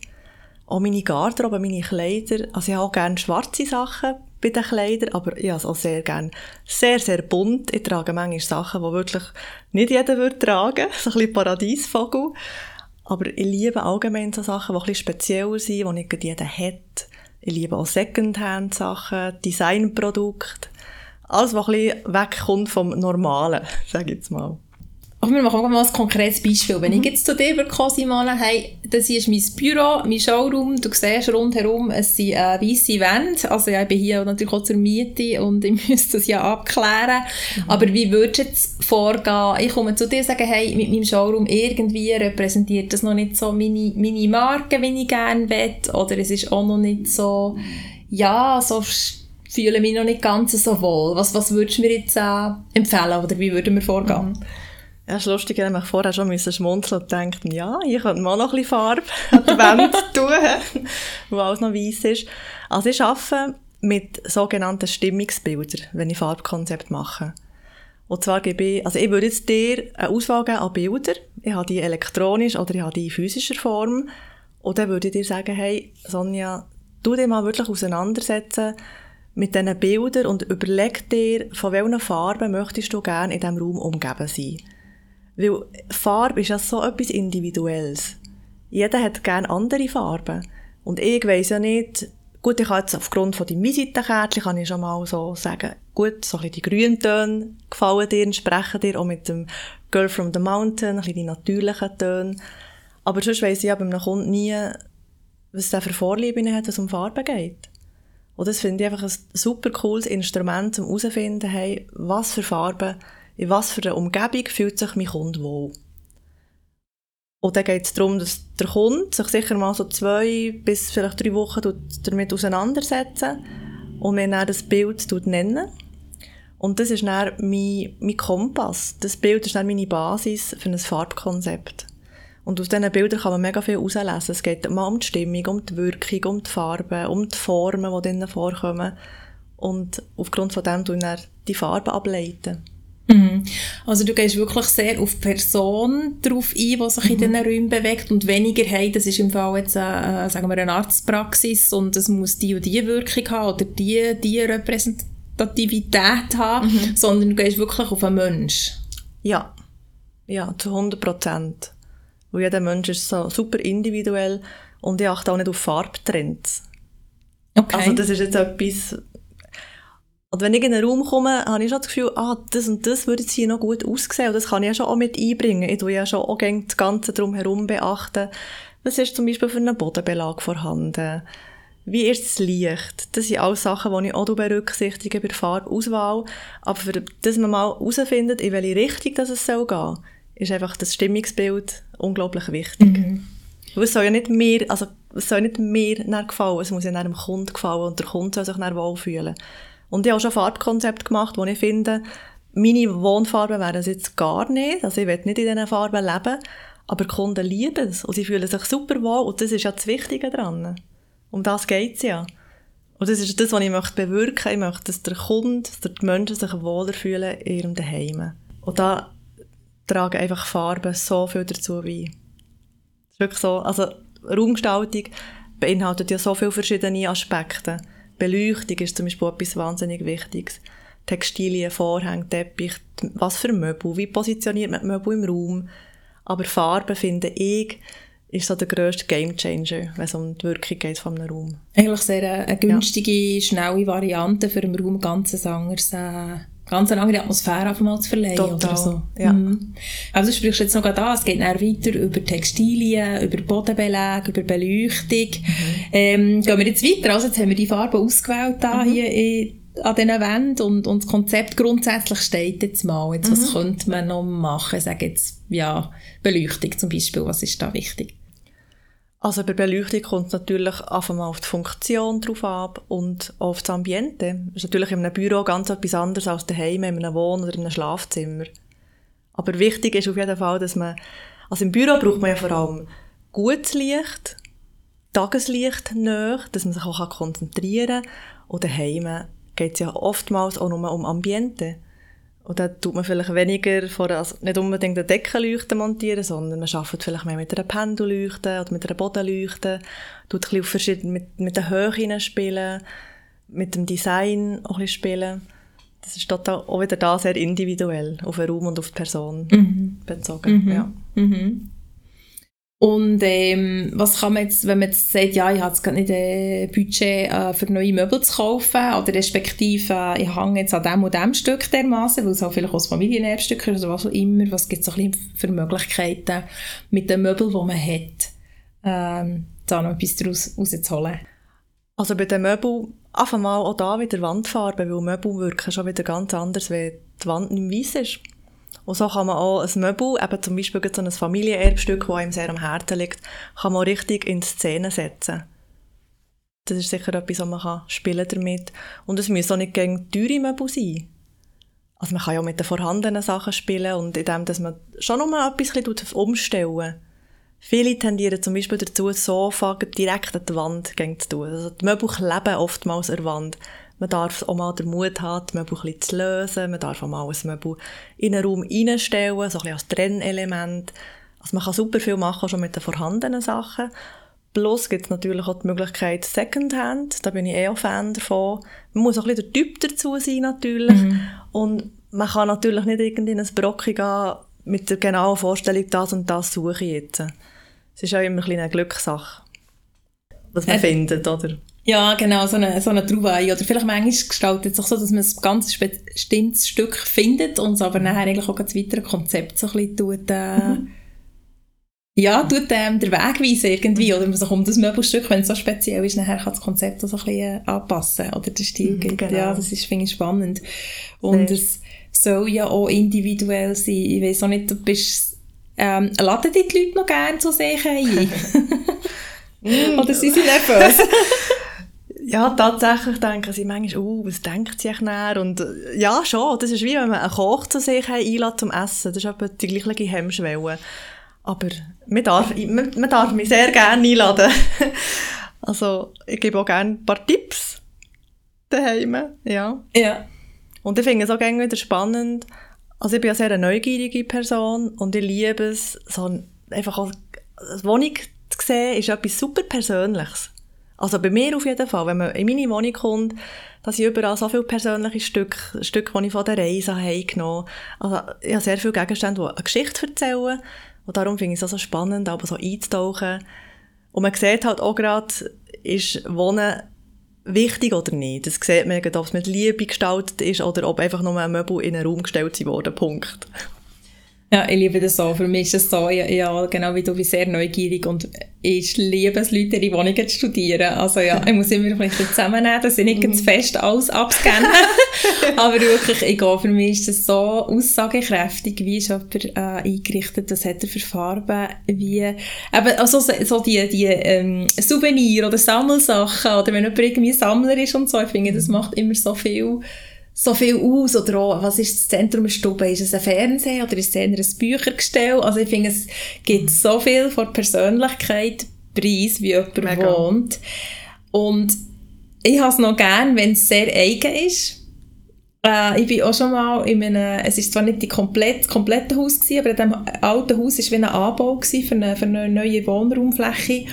Auch meine Garderobe, meine Kleider. Also ich habe auch gerne schwarze Sachen bei den Kleidern, aber ich habe es auch sehr gerne sehr, sehr bunt. Ich trage manchmal Sachen, die wirklich nicht jeder würde tragen. So ein bisschen Paradiesvogel. Aber ich liebe allgemein so Sachen, die ein bisschen spezieller sind, die nicht jeder hat. Ich liebe auch Secondhand-Sachen, Designprodukte. Alles, was ein bisschen wegkommt vom Normalen, sage ich jetzt mal. Aber wir machen mal ein konkretes Beispiel. Wenn mhm. ich jetzt zu dir komme, Simone, hey, das hier ist mein Büro, mein Showroom, du siehst rundherum, es sind äh, weisse Wände, also ja, ich bin hier natürlich auch zur Miete und ich müsste das ja abklären. Mhm. Aber wie würdest du jetzt vorgehen? Ich komme zu dir und sage, hey, mit meinem Showroom irgendwie repräsentiert das noch nicht so meine, meine Marke, wie ich gerne will, oder es ist auch noch nicht so, ja, so fühle mich noch nicht ganz so wohl. Was, was würdest du mir jetzt äh, empfehlen oder wie würden wir vorgehen? Mhm. Ja, das ist lustig, ich musste vorher schon schmunzeln und denken, ja, ich könnte mal noch ein bisschen Farbe an die Wand tun, wo alles noch weiss ist. Also ich arbeite mit sogenannten Stimmungsbildern, wenn ich Farbkonzept mache. Und zwar gebe ich, also ich würde jetzt dir eine Auswahl geben an Bilder. Ich habe die elektronisch oder ich habe die in physischer Form. Und dann würde ich dir sagen, hey, Sonja, du dich mal wirklich auseinandersetzen mit diesen Bildern und überleg dir, von welchen Farben möchtest du gerne in diesem Raum umgeben sein. Weil Farbe ist ja so etwas Individuelles. Jeder hat gerne andere Farben. Und ich weiss ja nicht, gut, ich kann jetzt aufgrund von den Visitenkärtchen kann ich schon mal so sagen, gut, so ein bisschen die Grüntöne gefallen dir, entsprechen dir, auch mit dem Girl from the Mountain, ein bisschen die natürlichen Töne. Aber sonst weiss ich ja bei einem Kunden nie, was der für Vorlieben hat, es um Farben geht. Und das finde ich einfach ein super cooles Instrument, um herauszufinden, hey, was für Farben, in was für einer Umgebung fühlt sich mein Kunde wohl. Und dann geht es darum, dass der Kunde sich sicher mal so zwei bis vielleicht drei Wochen damit auseinandersetzen und mir dann das Bild nennen. Und das ist dann mein, mein Kompass. Das Bild ist dann meine Basis für ein Farbkonzept. Und aus diesen Bildern kann man mega viel herauslesen. Es geht mal um die Stimmung, um die Wirkung, um die Farben, um die Formen, die drinnen vorkommen. Und aufgrund von dem tun dann die Farben ableiten. Mhm. Also du gehst wirklich sehr auf die Person drauf ein, die sich mhm. in diesen Räumen bewegt und weniger, hey, das ist im Fall jetzt eine, äh, sagen wir, eine Arztpraxis und es muss die und die Wirkung haben oder die, die Repräsentativität haben, mhm. sondern du gehst wirklich auf einen Mensch. Ja, ja, zu 100 Prozent. Weil jeder Mensch ist so super individuell und ich achte auch nicht auf Farbtrends. Okay. Also das ist jetzt etwas, und wenn ich in einen Raum komme, habe ich schon das Gefühl, ah, das und das würde jetzt hier noch gut aussehen. Und das kann ich ja schon auch mit einbringen. Ich tue ja schon auch das Ganze drumherum beachten. Was ist zum Beispiel für einen Bodenbelag vorhanden? Wie ist das Licht? Das sind alles Sachen, die ich auch berücksichtige bei der Farbauswahl. Aber für, dass man mal herausfindet, in welche Richtung das es soll gehen, ist einfach das Stimmungsbild unglaublich wichtig. Mhm. es soll ja nicht mehr, also es soll nicht mehr gefallen, es muss ja einem Kunden gefallen und der Kunde soll sich dann wohlfühlen. Und ich habe schon Farbkonzept gemacht, wo ich finde, meine Wohnfarben wären es jetzt gar nicht. Also ich will nicht in diesen Farben leben. Aber die Kunden lieben es und sie fühlen sich super wohl und das ist ja das Wichtige daran. Um das geht es ja. Und das ist das, was ich möchte bewirken. Ich möchte, dass der Kunde, dass die Menschen sich wohler fühlen in ihrem Zuhause. Und da tragen einfach Farben so viel dazu bei. Das ist wirklich so. Also Raumgestaltung beinhaltet ja so viele verschiedene Aspekte. Beleuchtung ist zum Beispiel etwas wahnsinnig Wichtiges. Textilien, Vorhänge, Teppich, was für Möbel, wie positioniert man Möbel im Raum. Aber Farben, finde ich, ist so der grösste Gamechanger, wenn es um die Wirkung geht von einem Raum. Eigentlich sehr eine, günstige, ja. schnelle Variante für einen Raum ganz anderes äh, ganz eine andere Atmosphäre auf einmal zu verleihen Total, oder so. Ja. Mhm. Also du sprichst jetzt noch da, es geht dann weiter über Textilien, über Bodenbelag, über Beleuchtung. Mhm. Ähm, gehen wir jetzt weiter, also jetzt haben wir die Farben ausgewählt da mhm. hier in, an diesen Wänden und, und das Konzept grundsätzlich steht jetzt mal. Jetzt, was mhm. könnte man noch machen? Ich sage jetzt, ja, Beleuchtung zum Beispiel, was ist da wichtig? Also bei Beleuchtung kommt es natürlich einfach auf die Funktion drauf ab und auf das Ambiente. Das ist natürlich in einem Büro ganz etwas anderes als daheim, in einem Wohn- oder in einem Schlafzimmer. Aber wichtig ist auf jeden Fall, dass man, also im Büro braucht man ja vor allem gutes Licht, Tageslicht näher, dass man sich auch konzentrieren kann. Und daheim geht es ja oftmals auch nur um Ambiente. Und dann tut man vielleicht weniger vor, also nicht unbedingt eine Deckenleuchte montieren, sondern man arbeitet vielleicht mehr mit einer Pendelleuchte oder mit einer Bodenleuchte, tut ein bisschen auf verschiedene, mit, mit der Höhe spielen, mit dem Design auch ein bisschen spielen. Das ist total, auch wieder da sehr individuell, auf den Raum und auf die Person mhm. bezogen. Mhm. Ja. Mhm. Und ähm, was kann man jetzt, wenn man jetzt sagt, ja, ich habe jetzt gerade nicht ein Budget äh, für neue Möbel zu kaufen oder respektive äh, ich hänge jetzt an dem und dem Stück dermaßen, weil es auch vielleicht aus Familienerbstück ist oder was auch immer, was gibt es so für Möglichkeiten mit den Möbeln, die man hat, ähm, da noch etwas daraus rauszuholen? Also bei den Möbeln einfach mal auch da wieder Wandfarbe, weil Möbel wirken schon wieder ganz anders, wenn die Wand nicht weiss ist. Und so kann man auch ein Möbel, eben zum Beispiel so ein Familienerbstück, das einem sehr am Herzen liegt, kann man richtig in Szene setzen. Das ist sicher etwas, was man kann spielen damit. Und es müssen auch nicht gegen teure Möbel sein. Also man kann ja mit den vorhandenen Sachen spielen und indem, dass man schon noch mal etwas umstellen Viele tendieren zum Beispiel dazu, das Sofa direkt an die Wand zu tun. Also die Möbel kleben oftmals an der Wand. Man darf auch mal den Mut haben, die Möbel ein zu lösen. Man darf auch mal ein Möbel in einen Raum reinstellen, so ein bisschen als Trennelement. Also man kann super viel machen, schon mit den vorhandenen Sachen. Plus gibt es natürlich auch die Möglichkeit Secondhand. Da bin ich eh auch Fan davon. Man muss auch ein bisschen der Typ dazu sein, natürlich. Mhm. Und man kann natürlich nicht irgendwie in ein Brocken gehen mit der genauen Vorstellung, das und das suche ich jetzt. Es ist auch immer ein eine Glückssache, was man äh, findet, oder? Ja, genau, so eine, so eine Trouvaille. Oder vielleicht manchmal gestaltet es sich so, dass man ein ganz bestimmtes Stück findet und es aber nachher eigentlich auch ein weiteres Konzept so ein bisschen tut, äh, mhm. ja, tut ähm, der Weg weisen irgendwie. Oder man sich um das Möbelstück, wenn es so speziell ist, nachher kann das Konzept auch so ein bisschen äh, anpassen oder der Stil mhm, geht. Genau. Ja, das ist, finde ich, spannend. Und es soll ja auch individuell sein. Ich weiß auch nicht, du bist, ähm, laden die Leute noch gerne zu? Mm. Oder sind sie nervös? Ja, tatsächlich denken sie manchmal, oh, was denkt sie näher? Und äh, ja, schon, das ist wie wenn man einen Koch zu sich einlädt zum Essen. Das ist etwa die gleiche Hemmschwelle. Aber man darf, man, man darf mich sehr gerne einladen. also, ich gebe auch gerne ein paar Tipps daheim. Ja. ja. Und ich finde es auch gerne wieder spannend. Also, ich bin ja sehr eine neugierige Person und ich liebe es, so einfach auch, eine Wohnung zu sehen, ist etwas super Persönliches. Also bei mir auf jeden Fall, wenn man in meine Wohnung kommt, da sind überall so viele persönliche Stücke, Stücke, die ich von der Reise habe genommen Also ich habe sehr viele Gegenstände, die eine Geschichte erzählen. Und darum finde ich es auch so spannend, aber so einzutauchen. Und man sieht halt auch gerade, ist Wohnen wichtig oder nicht. Das sieht man, ob es mit Liebe gestaltet ist oder ob einfach nur ein Möbel in einen Raum gestellt wurde. Punkt. Ja, ich liebe das so. Für mich ist es so, ja, ja genau wie du, bin sehr neugierig und ich liebe es, Leute die Wohnungen zu studieren. Also ja, ich muss immer vielleicht zusammennehmen, dass ich nicht ganz mhm. fest alles abscanne. Aber wirklich, ich gehe, für mich ist das so aussagekräftig, wie ist jemand äh, eingerichtet, was hat er für Farben, wie, eben, also so, so die, die ähm, Souvenir oder Sammelsachen oder wenn jemand irgendwie Sammler ist und so, ich finde, das macht immer so viel so viel aus? Oder auch, was ist das Zentrum der Stube? Ist es ein Fernseher oder ist es eher ein Büchergestell? Also ich finde, es gibt so viel von Persönlichkeit preis, wie jemand Mega. wohnt. Und ich habe es noch gern, wenn es sehr eigen ist. Äh, ich bin auch schon mal in einem, es ist zwar nicht die komplett, das komplette Haus gewesen, aber in diesem alten Haus war wie ein Anbau für eine, für eine neue Wohnraumfläche.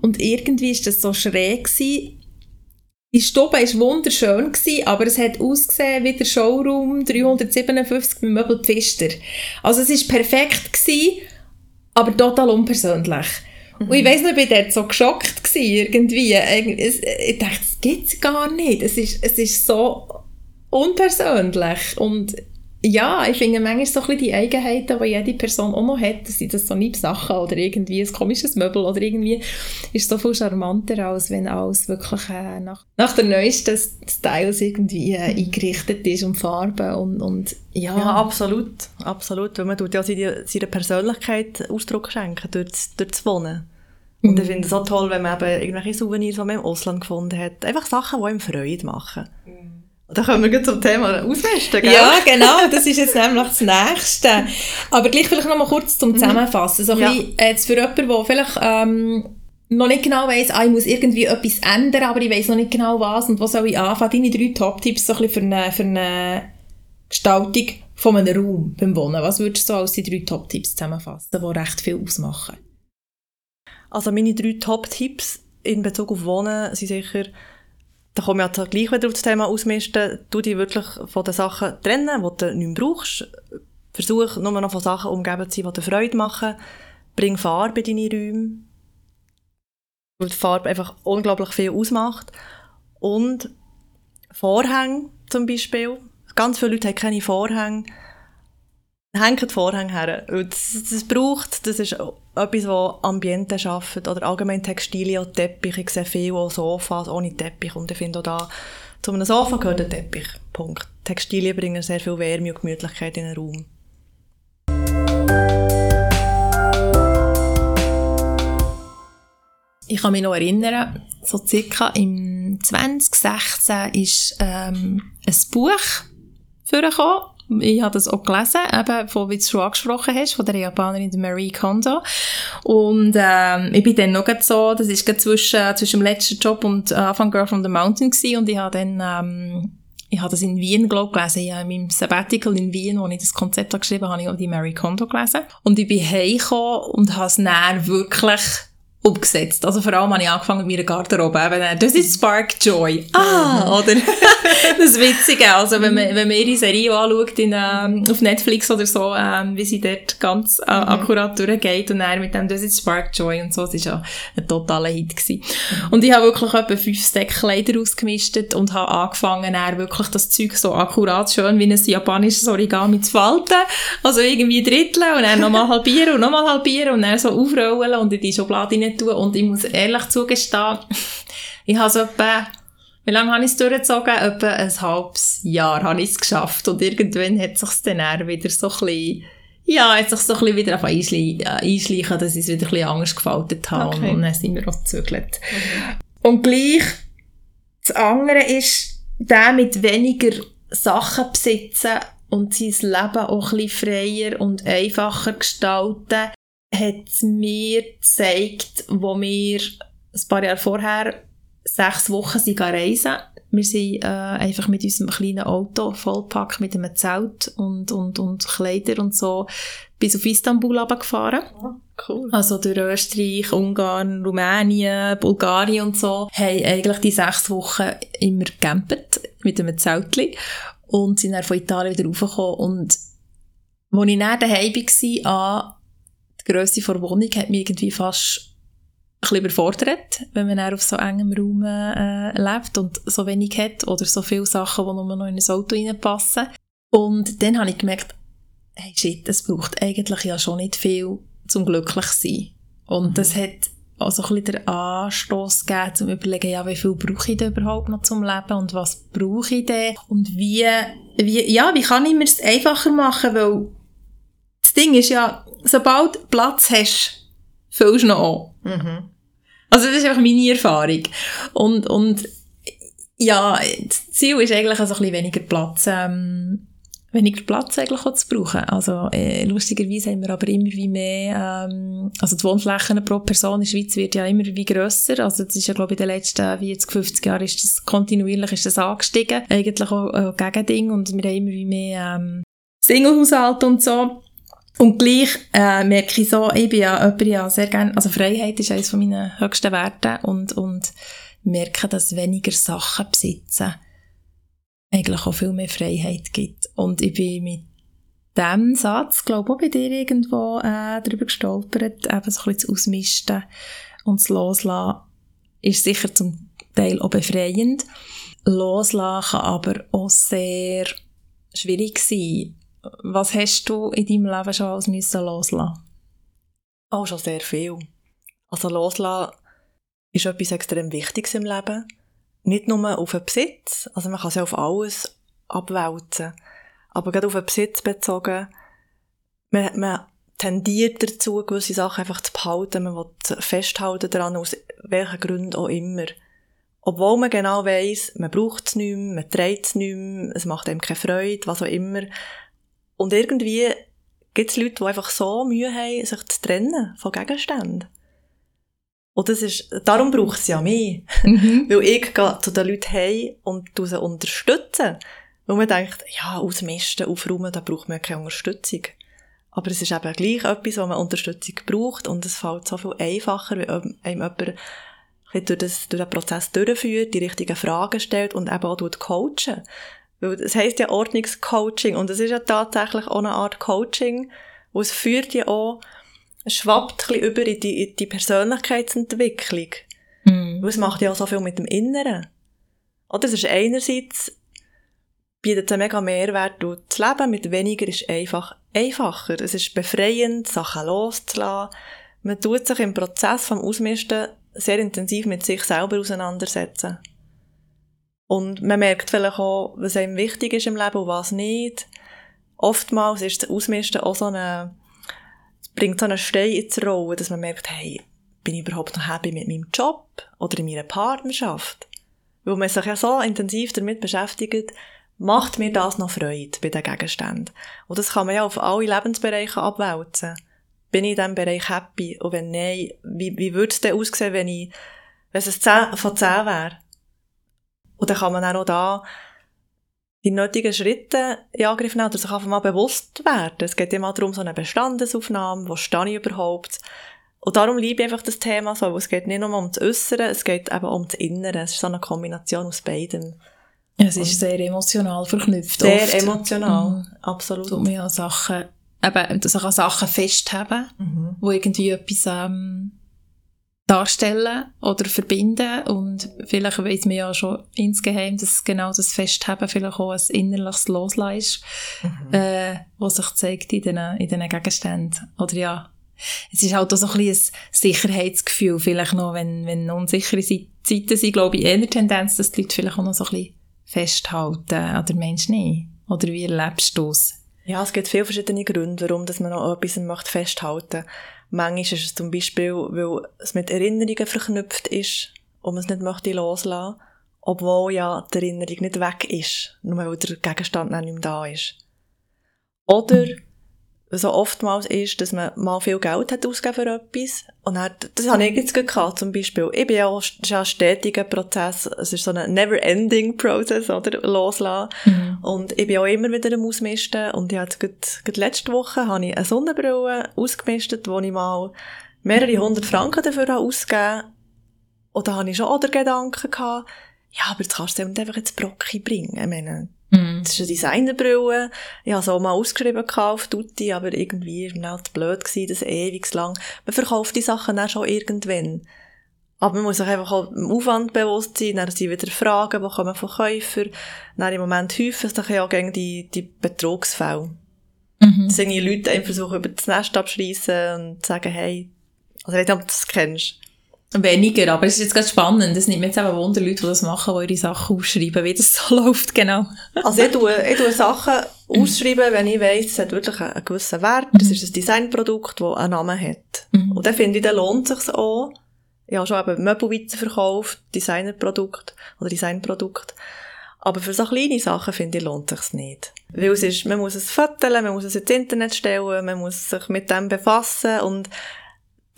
Und irgendwie ist das so schräg gewesen, die Stube war wunderschön, gewesen, aber es hat ausgesehen wie der Showroom 357 mit Möbel Pfister. Also es war perfekt, gewesen, aber total unpersönlich. Mhm. Und ich weiss nicht, ich war dort so geschockt gewesen, irgendwie. Ich dachte, das gibt es gar nicht. Es ist, es ist so unpersönlich und ja, ich finde manchmal so ein bisschen die Eigenheiten, die jede Person auch noch hat, dass sie das so nicht Sachen oder irgendwie ein komisches Möbel oder irgendwie, ist so viel charmanter, als wenn alles wirklich äh, nach, nach der neuesten Styles irgendwie äh, eingerichtet ist und Farben und, und ja. Ja, absolut, absolut, weil man tut ja seine, seine Persönlichkeit Ausdruck schenken durch, durch das Wohnen. Und mhm. ich finde es so toll, wenn man eben irgendwelche Souvenirs, die man im Ausland gefunden hat, einfach Sachen, die einem Freude machen. Mhm. Da kommen wir zum Thema Ausmisten, gell? Ja, genau, das ist jetzt nämlich das Nächste. Aber gleich vielleicht noch mal kurz zum mhm. Zusammenfassen. So ja. bisschen, jetzt für jemanden, der vielleicht ähm, noch nicht genau weiss, ah, ich muss irgendwie etwas ändern, aber ich weiss noch nicht genau was und wo soll ich anfangen. Deine drei Top-Tipps so für eine, für eine Gestaltung von einem Raum beim Wohnen. Was würdest du so als die drei Top-Tipps zusammenfassen, die recht viel ausmachen? Also meine drei Top-Tipps in Bezug auf Wohnen sind sicher da komme ich halt gleich wieder auf das Thema ausmisten, du dich wirklich von den Sachen trennen, die du nicht mehr brauchst. Versuch nur noch von Sachen umgeben zu sein, die dir Freude machen. Bring Farbe in deine Räume. Weil die Farbe einfach unglaublich viel ausmacht. Und Vorhänge zum Beispiel. Ganz viele Leute haben keine Vorhänge hängt Vorhänge her. Das, das braucht, das ist etwas, das Ambiente schafft oder allgemein Textilien und Teppich. Ich sehe viele Sofas ohne Teppich und ich finde auch da, zu einem Sofa gehört ein Teppich. Punkt. Textilien bringen sehr viel Wärme und Gemütlichkeit in den Raum. Ich kann mich noch erinnern, so circa im 2016 ist ähm, ein Buch vorgekommen ich habe das auch gelesen, eben, von, wie du schon angesprochen hast, von der Japanerin Marie Kondo. Und ähm, ich bin dann noch so, das ist zwischen, zwischen dem letzten Job und äh, Anfang Girl from the Mountain gewesen, und ich habe dann ähm, ich habe das in Wien, glaube ich, gelesen. Ja, in meinem Sabbatical in Wien, wo ich das Konzept geschrieben habe, habe ich auch die Marie Kondo gelesen. Und ich bin heimgekommen und habe es dann wirklich umgesetzt. Also vor allem habe ich angefangen mit meiner Garderobe. Eben, das ist Spark Joy. Ah, oder? das Witzige. Also wenn man, wenn man ihre Serie anschaut in, ähm, auf Netflix oder so, ähm, wie sie dort ganz äh, mhm. akkurat durchgeht und dann mit dem Das ist Spark Joy und so, das war ja ein totaler Hit gewesen. Und ich habe wirklich etwa fünf Steckkleider ausgemistet und habe angefangen, dann wirklich das Zeug so akkurat schön wie ein japanisches Origami zu falten. Also irgendwie dritteln und dann nochmal halbieren und nochmal halbieren und dann so aufrollen und in die Schublade rein tun. Und ich muss ehrlich zugestehen, ich habe so etwa, wie lange habe ich es durchgezogen? Etwa ein halbes Jahr habe ich es geschafft. Und irgendwann hat sich dann wieder so ein bisschen, ja, hat sich so ein bisschen wieder auf einschleichen, äh, dass ich es wieder ein bisschen anders gefaltet habe. Okay. Und dann sind wir auch gezögert. Okay. Und gleich, das andere ist, der mit weniger Sachen besitzen und sein Leben auch ein bisschen freier und einfacher gestalten, hat mir gezeigt, wo wir ein paar Jahre vorher sechs Wochen sind reisen. Wir sind äh, einfach mit unserem kleinen Auto vollpackt mit einem Zelt und, und, und Kleider und so bis auf Istanbul gefahren. Oh, cool. Also durch Österreich, Ungarn, Rumänien, Bulgarien und so. Haben eigentlich die sechs Wochen immer gecampt mit einem Zeltchen und sind dann von Italien wieder raufgekommen. Und als ich dann daheim war, an die Grösse der Wohnung hat mich irgendwie fast ein bisschen überfordert, wenn man auf so engem Raum äh, lebt und so wenig hat oder so viele Sachen, die nur noch in ein Auto reinpassen. Und dann habe ich gemerkt, hey shit, es braucht eigentlich ja schon nicht viel zum glücklich sein. Und mhm. das hat also ein bisschen den Anstoss gegeben, zum überlegen, ja, wie viel brauche ich denn überhaupt noch zum Leben und was brauche ich denn und wie, wie, ja, wie kann ich mir es einfacher machen, weil das Ding ist ja, sobald du Platz hast, füllst du noch an. Mhm. Also das ist einfach meine Erfahrung. Und, und ja, das Ziel ist eigentlich also ein bisschen weniger Platz, ähm, weniger Platz eigentlich auch zu brauchen. Also äh, lustigerweise haben wir aber immer wie mehr, ähm, also die Wohnflächen pro Person in der Schweiz wird ja immer wie grösser. Also das ist ja glaube ich in den letzten 40, 50 Jahren ist das kontinuierlich ist das angestiegen. Eigentlich auch äh, Gegending und wir haben immer wie mehr ähm, Singlehaushalte und so. Und gleich äh, merke ich so, ich bin ja jemand, ja sehr gerne, also Freiheit ist eines von meinen höchsten Werten und, und merke, dass weniger Sachen besitzen eigentlich auch viel mehr Freiheit gibt. Und ich bin mit diesem Satz, glaube ich, auch bei dir irgendwo äh, darüber gestolpert, eben so ein bisschen zu ausmisten und zu loslassen, ist sicher zum Teil auch befreiend. Loslassen kann aber auch sehr schwierig sein was hast du in deinem Leben schon alles müssen loslassen? Oh, schon sehr viel. Also loslassen ist etwas extrem Wichtiges im Leben. Nicht nur auf den Besitz, also man kann es ja auf alles abwälzen, aber gerade auf den Besitz bezogen, man, man tendiert dazu, gewisse Sachen einfach zu behalten, man will festhalten daran, aus welchen Gründen auch immer. Obwohl man genau weiss, man braucht es nicht mehr, man trägt es nicht mehr, es macht einem keine Freude, was auch immer. Und irgendwie gibt es Leute, die einfach so Mühe haben, sich zu trennen von Gegenständen. Und das ist, darum braucht es ja mich. Mhm. Weil ich gehe zu den Leuten heim und sie unterstützen. Weil man denkt, ja, ausmisten, aufräumen, da braucht man keine Unterstützung. Aber es ist eben gleich etwas, wo man Unterstützung braucht und es fällt so viel einfacher, wenn einem jemand durch, das, durch den Prozess durchführt, die richtigen Fragen stellt und eben auch coachen. Weil es heisst ja Ordnungscoaching und es ist ja tatsächlich auch eine Art Coaching, wo es führt ja auch, es schwappt ein über in die, in die Persönlichkeitsentwicklung. Mm. Weil es macht ja auch so viel mit dem Inneren. Oder es ist einerseits, bietet es einen mega Mehrwert, und das Leben mit weniger ist einfach einfacher. Es ist befreiend, Sachen loszulassen. Man tut sich im Prozess vom Ausmisten sehr intensiv mit sich selber auseinandersetzen. Und man merkt vielleicht auch, was einem wichtig ist im Leben und was nicht. Oftmals ist das Ausmisten auch so eine, bringt so einen Stein ins Rollen, dass man merkt, hey, bin ich überhaupt noch happy mit meinem Job oder in meiner Partnerschaft? Weil man sich ja so intensiv damit beschäftigt, macht mir das noch Freude bei den Gegenständen. Und das kann man ja auf alle Lebensbereiche abwälzen. Bin ich in diesem Bereich happy? Und wenn nein, wie, wie würde es denn aussehen, wenn ich, wenn es ein 10 von 10 wäre? Und dann kann man auch da die nötigen Schritte in Angriff nehmen oder sich einfach mal bewusst werden. Es geht immer darum, so eine Bestandesaufnahme, wo stehe ich überhaupt, Und darum liebe ich einfach das Thema so, weil es geht nicht nur um das Äußere, es geht eben um das Innere. Es ist so eine Kombination aus beidem. Es ist sehr emotional verknüpft. Sehr oft. emotional, Mhm. absolut. Tut man ja Sachen, eben, dass ich an Sachen festhaben, Mhm. wo irgendwie etwas ähm, darstellen oder verbinden und vielleicht weiss man ja schon insgeheim, dass genau das Festhaben vielleicht auch ein innerliches Loslassen ist, Mhm. äh, was sich zeigt in diesen, in diesen Gegenständen. Oder ja, es ist halt auch so ein bisschen ein Sicherheitsgefühl, vielleicht noch, wenn, wenn unsichere Zeiten sind, glaube ich, eher eine Tendenz, dass die Leute vielleicht auch noch so ein bisschen festhalten, oder Mensch nicht. Oder wie erlebst du es? Ja, es gibt viele verschiedene Gründe, warum dass man noch etwas möchte festhalten Manchmal ist es zum Beispiel, weil es mit Erinnerungen verknüpft ist und man es nicht möchte loslassen, obwohl ja die Erinnerung nicht weg ist, nur weil der Gegenstand nicht mehr da ist. Oder so oftmals ist, dass man mal viel Geld hat ausgegeben für etwas und dann, das habe ich jetzt gehabt, zum Beispiel. Ich bin ja auch, es ist ja ein stetiger Prozess, es ist so ein never-ending Prozess, oder, loslassen. Und ich bin auch immer wieder am Ausmisten. Und ich hatte gerade, letzte Woche habe ich eine Sonnenbrille ausgemistet, wo ich mal mehrere hundert Franken dafür habe ausgegeben Und da habe ich schon auch den Gedanken gehabt, ja, aber jetzt kannst du dir nicht einfach jetzt Brocki bringen. Ich meine, Mhm. Das ist eine Designerbrille. Ich habe es auch mal ausgeschrieben auf Tutti, aber irgendwie war mir halt blöd gewesen, das ewig lang. Man verkauft die Sachen dann schon irgendwann. Aber man muss sich einfach auch dem Aufwand bewusst sein, dann sind wieder Fragen, die kommen von Käufern. Dann im Moment häufen sich ja gegen die, die Betrugsfälle. Mhm. Dass irgendwie Leute einem versuchen, über das Nest abschreissen und sagen, hey, also ich weiß nicht, ob du das kennst. Weniger, aber es ist jetzt ganz spannend. Es nimmt mir jetzt eben Wunder, Leute, die das machen, die ihre Sachen aufschreiben, wie das so läuft, genau. Also ich tue, ich tue Sachen ausschreiben, wenn ich weiss, es hat wirklich einen, gewissen Wert. Es ist ein Designprodukt, das einen Namen hat. Mhm. Und dann finde ich, dann lohnt es sich auch. Ich habe schon eben Möbel weiterverkauft, Designerprodukt oder Designprodukt. Aber für so kleine Sachen, finde ich, lohnt es sich nicht. Weil es ist, man muss es fotografieren, man muss es ins Internet stellen, man muss sich mit dem befassen und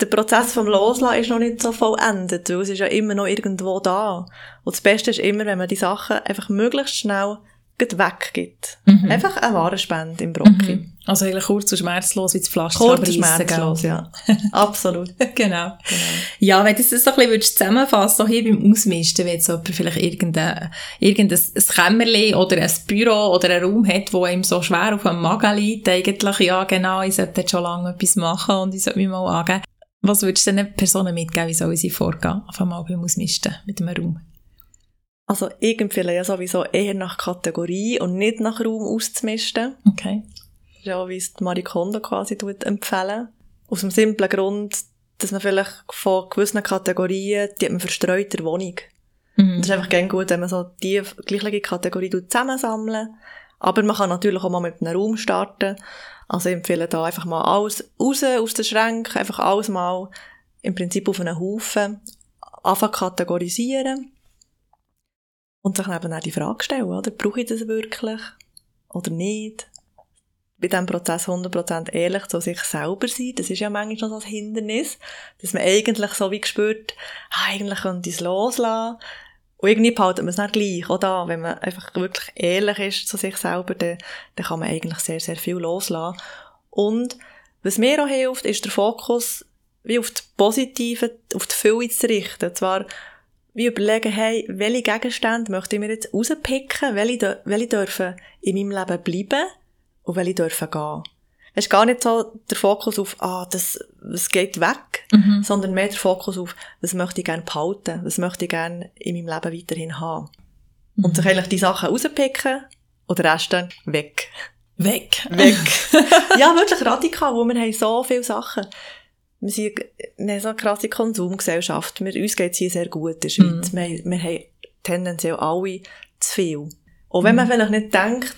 der Prozess vom Loslassen ist noch nicht so vollendet, weil es ist ja immer noch irgendwo da. Und das Beste ist immer, wenn man die Sachen einfach möglichst schnell weggibt. Mhm. Einfach eine Warenspende im Brocki. Also eigentlich kurz und schmerzlos wie das Pflaster Kurz abreissen, schmerzlos, ja. Absolut. genau. Ja, wenn du das so ein bisschen würdest zusammenfassen, so hier beim Ausmisten, wenn jetzt jemand vielleicht irgendein, irgendein ein Kämmerchen oder ein Büro oder einen Raum hat, wo ihm so schwer auf dem Magen liegt, eigentlich, ja genau, ich sollte jetzt schon lange etwas machen und ich sollte mich mal angeben. Was würdest du den Personen mitgeben, wie sollen sie vorgehen, auf einmal beim Ausmisten mit einem Raum? Also ich empfehle ja sowieso eher nach Kategorie und nicht nach Raum auszumisten. Okay. Ja, wie es Marie Kondo quasi tut, empfehlen. Aus dem simplen Grund, dass man vielleicht von gewissen Kategorien, die hat man verstreut in der Wohnung. Mhm. Das ist einfach gerne gut, wenn man so die gleiche Kategorie zusammensammelt. Aber man kann natürlich auch mal mit einem Raum starten. Also ich empfehle da einfach mal alles raus aus den Schränken, einfach alles mal im Prinzip auf einen Haufen anfangen kategorisieren und sich eben auch die Frage stellen, oder? Brauche ich das wirklich oder nicht? Bei diesem Prozess 100% ehrlich zu sich selber sein, das ist ja manchmal so ein Hindernis, dass man eigentlich so wie gespürt, ah, eigentlich könnte ich es loslassen. Und irgendwie behalten man es nicht gleich, oder? Wenn man einfach wirklich ehrlich ist zu sich selber, dann, dann kann man eigentlich sehr, sehr viel loslassen. Und was mir auch hilft, ist der Fokus wie auf das Positive, auf die Fülle zu richten. Zwar wie überlegen, hey, welche Gegenstände möchte ich mir jetzt rauspicken, welche, welche dürfen in meinem Leben bleiben und welche dürfen gehen. Es ist gar nicht so der Fokus auf, ah, das, das geht weg, Mhm. sondern mehr der Fokus auf, was möchte ich gerne behalten, was möchte ich gerne in meinem Leben weiterhin haben. Und sich eigentlich die Sachen rauspicken und den Rest dann weg. Weg. Weg. ja, wirklich radikal, wo wir haben so viele Sachen. Wir sind wir haben so eine krasse Konsumgesellschaft. Wir, uns geht es hier sehr gut in der Schweiz. Wir, haben- wir haben tendenziell alle zu viel. Auch wenn man vielleicht nicht denkt,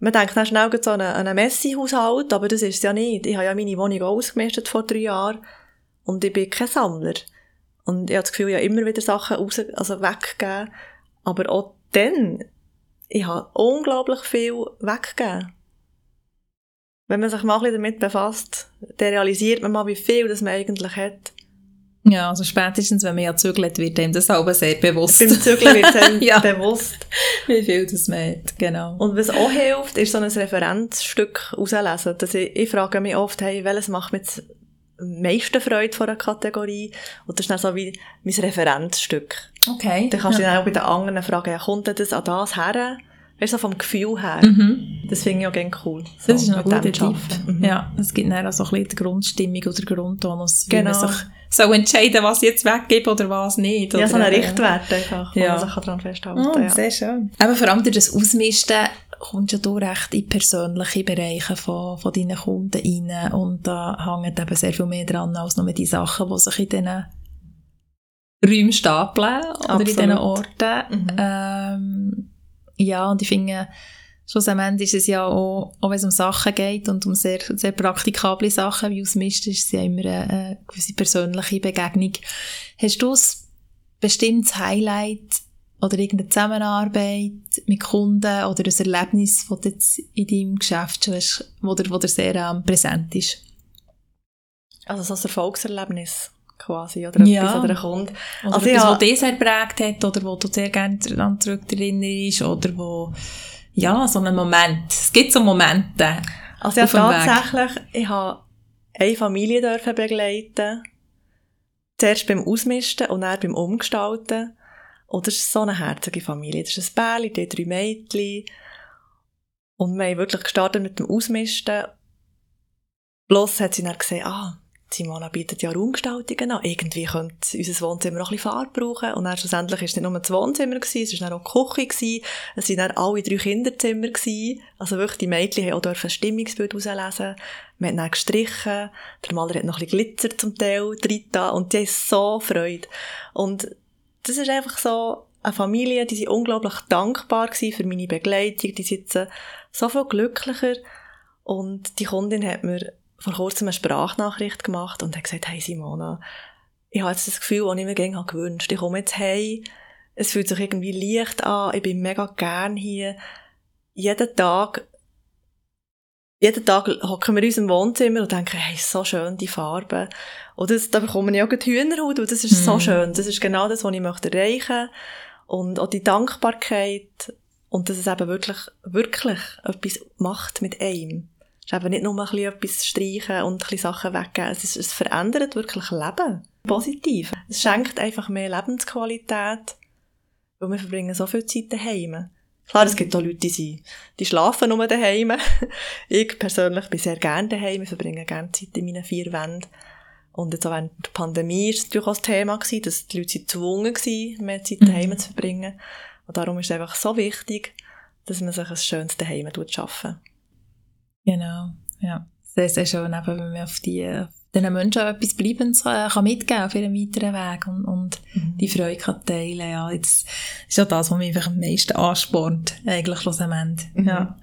man denkt dann schnell so an einen, Messi-Haushalt, aber das ist es ja nicht. Ich habe ja meine Wohnung ausgemistet vor drei Jahren und ich bin kein Sammler. Und ich habe das Gefühl, ich habe immer wieder Sachen raus, also weggegeben. Aber auch dann, ich habe unglaublich viel weggegeben. Wenn man sich mal ein bisschen damit befasst, dann realisiert man mal, wie viel das man eigentlich hat. Ja, also spätestens, wenn man ja zügelt, wird einem das aber sehr bewusst. Beim Zügeln wird einem Ja. bewusst. Wie viel das hat, genau. Und was auch hilft, ist so ein Referenzstück auslesen. Dass ich, ich frage mich oft, hey, welches macht mich jetzt am meisten Freude von einer Kategorie. Und das ist dann so wie mein Referenzstück. Okay. Dann kannst du ja. dann auch bei den anderen fragen, ja, kommt das an das her? Weißt du, so vom Gefühl her. Mhm. Das finde ich auch gerne cool. So, Das ist ein guter Tipp. Mhm. Ja, es gibt dann auch so ein bisschen die Grundstimmung oder Grundtonus, wie Genau. man sich so entscheiden was ich jetzt weggebe oder was nicht. Ja, oder so einen eben- Richtwert einfach, Ja. man sich daran festhalten Oh, ja. sehr schön. Aber vor allem durch das Ausmisten kommst ja du recht in persönliche Bereiche von, von deinen Kunden rein und da hängt eben sehr viel mehr dran als nur die Sachen, die sich in diesen Räumen stapeln oder in diesen Absolut. Orten. Mhm. Ähm, ja, und ich finde, schlussendlich ist es ja auch, auch wenn es um Sachen geht und um sehr, sehr praktikable Sachen wie Ausmisten, ist es ja immer eine, eine gewisse persönliche Begegnung. Hast du ein bestimmtes Highlight oder irgendeine Zusammenarbeit mit Kunden oder ein Erlebnis, das du in deinem Geschäft schon hast, wo dir, wo dir sehr ähm, präsent ist? Also so ein Erfolgserlebnis quasi, oder Ja. etwas oder ein Kunde. Oder Also etwas, ja. was dich sehr geprägt hat oder wo du sehr gerne daran zurückerinnerst oder wo, ja, so einen Moment. Es gibt so Momente. Also ja, dem Weg. tatsächlich, ich habe eine Familie dürfen begleiten. Zuerst beim Ausmisten und dann beim Umgestalten. Und das ist so eine herzige Familie. Das ist ein Bärli, die drei Mädchen. Und wir haben wirklich gestartet mit dem Ausmisten. Bloß hat sie dann gesehen, ah, Simona bietet ja Raumgestaltungen an. Irgendwie könnte unser Wohnzimmer auch ein bisschen Farbe brauchen. Und dann schlussendlich war es nicht nur das Wohnzimmer, gewesen, es war dann auch die Küche, gewesen, es waren dann alle drei Kinderzimmer. Gewesen. Also wirklich, die Mädchen haben auch ein Stimmungsbild herauslesen. Wir haben dann gestrichen. Der Maler hat noch ein bisschen Glitzer zum Teil drin und die haben so Freude. Und das ist einfach so eine Familie, die sind unglaublich dankbar gewesen für meine Begleitung. Die sitzen so viel glücklicher. Und die Kundin hat mir vor kurzem eine Sprachnachricht gemacht und hat gesagt, hey Simona, ich habe jetzt das Gefühl, das ich mir gerne gewünscht habe. Ich komme jetzt heim, es fühlt sich irgendwie leicht an, ich bin mega gern hier. Jeden Tag, jeden Tag hocken wir in unserem Wohnzimmer und denken, hey, so schön, die Farben. Und das, da bekomme ich auch die Hühnerhaut und das ist so Mhm. schön. Das ist genau das, was ich möchte erreichen Und auch die Dankbarkeit und dass es eben wirklich, wirklich etwas macht mit einem. Es ist eben nicht nur ein bisschen etwas streichen und ein bisschen Sachen weggeben. Es, ist, es verändert wirklich Leben. Positiv. Es schenkt einfach mehr Lebensqualität, weil wir verbringen so viel Zeit daheim. Klar, es gibt auch Leute, die, sind, die schlafen nur daheim. ich persönlich bin sehr gerne daheim. Ich verbringe gerne Zeit in meinen vier Wänden. Und jetzt auch während der Pandemie war es natürlich auch das Thema, gewesen, dass die Leute gezwungen waren, mehr Zeit daheim Mhm. zu verbringen. Und darum ist es einfach so wichtig, dass man sich ein schönes Daheim schaffen Genau, ja. Sehr, sehr schön, eben, wenn man auf die, diesen Menschen etwas Bleibendes äh, kann mitgeben auf ihrem weiteren Weg und, und die Freude kann teilen. Ja, jetzt ist ja das, was mich einfach am meisten anspornt, eigentlich schlussendlich. Mhm. Ja.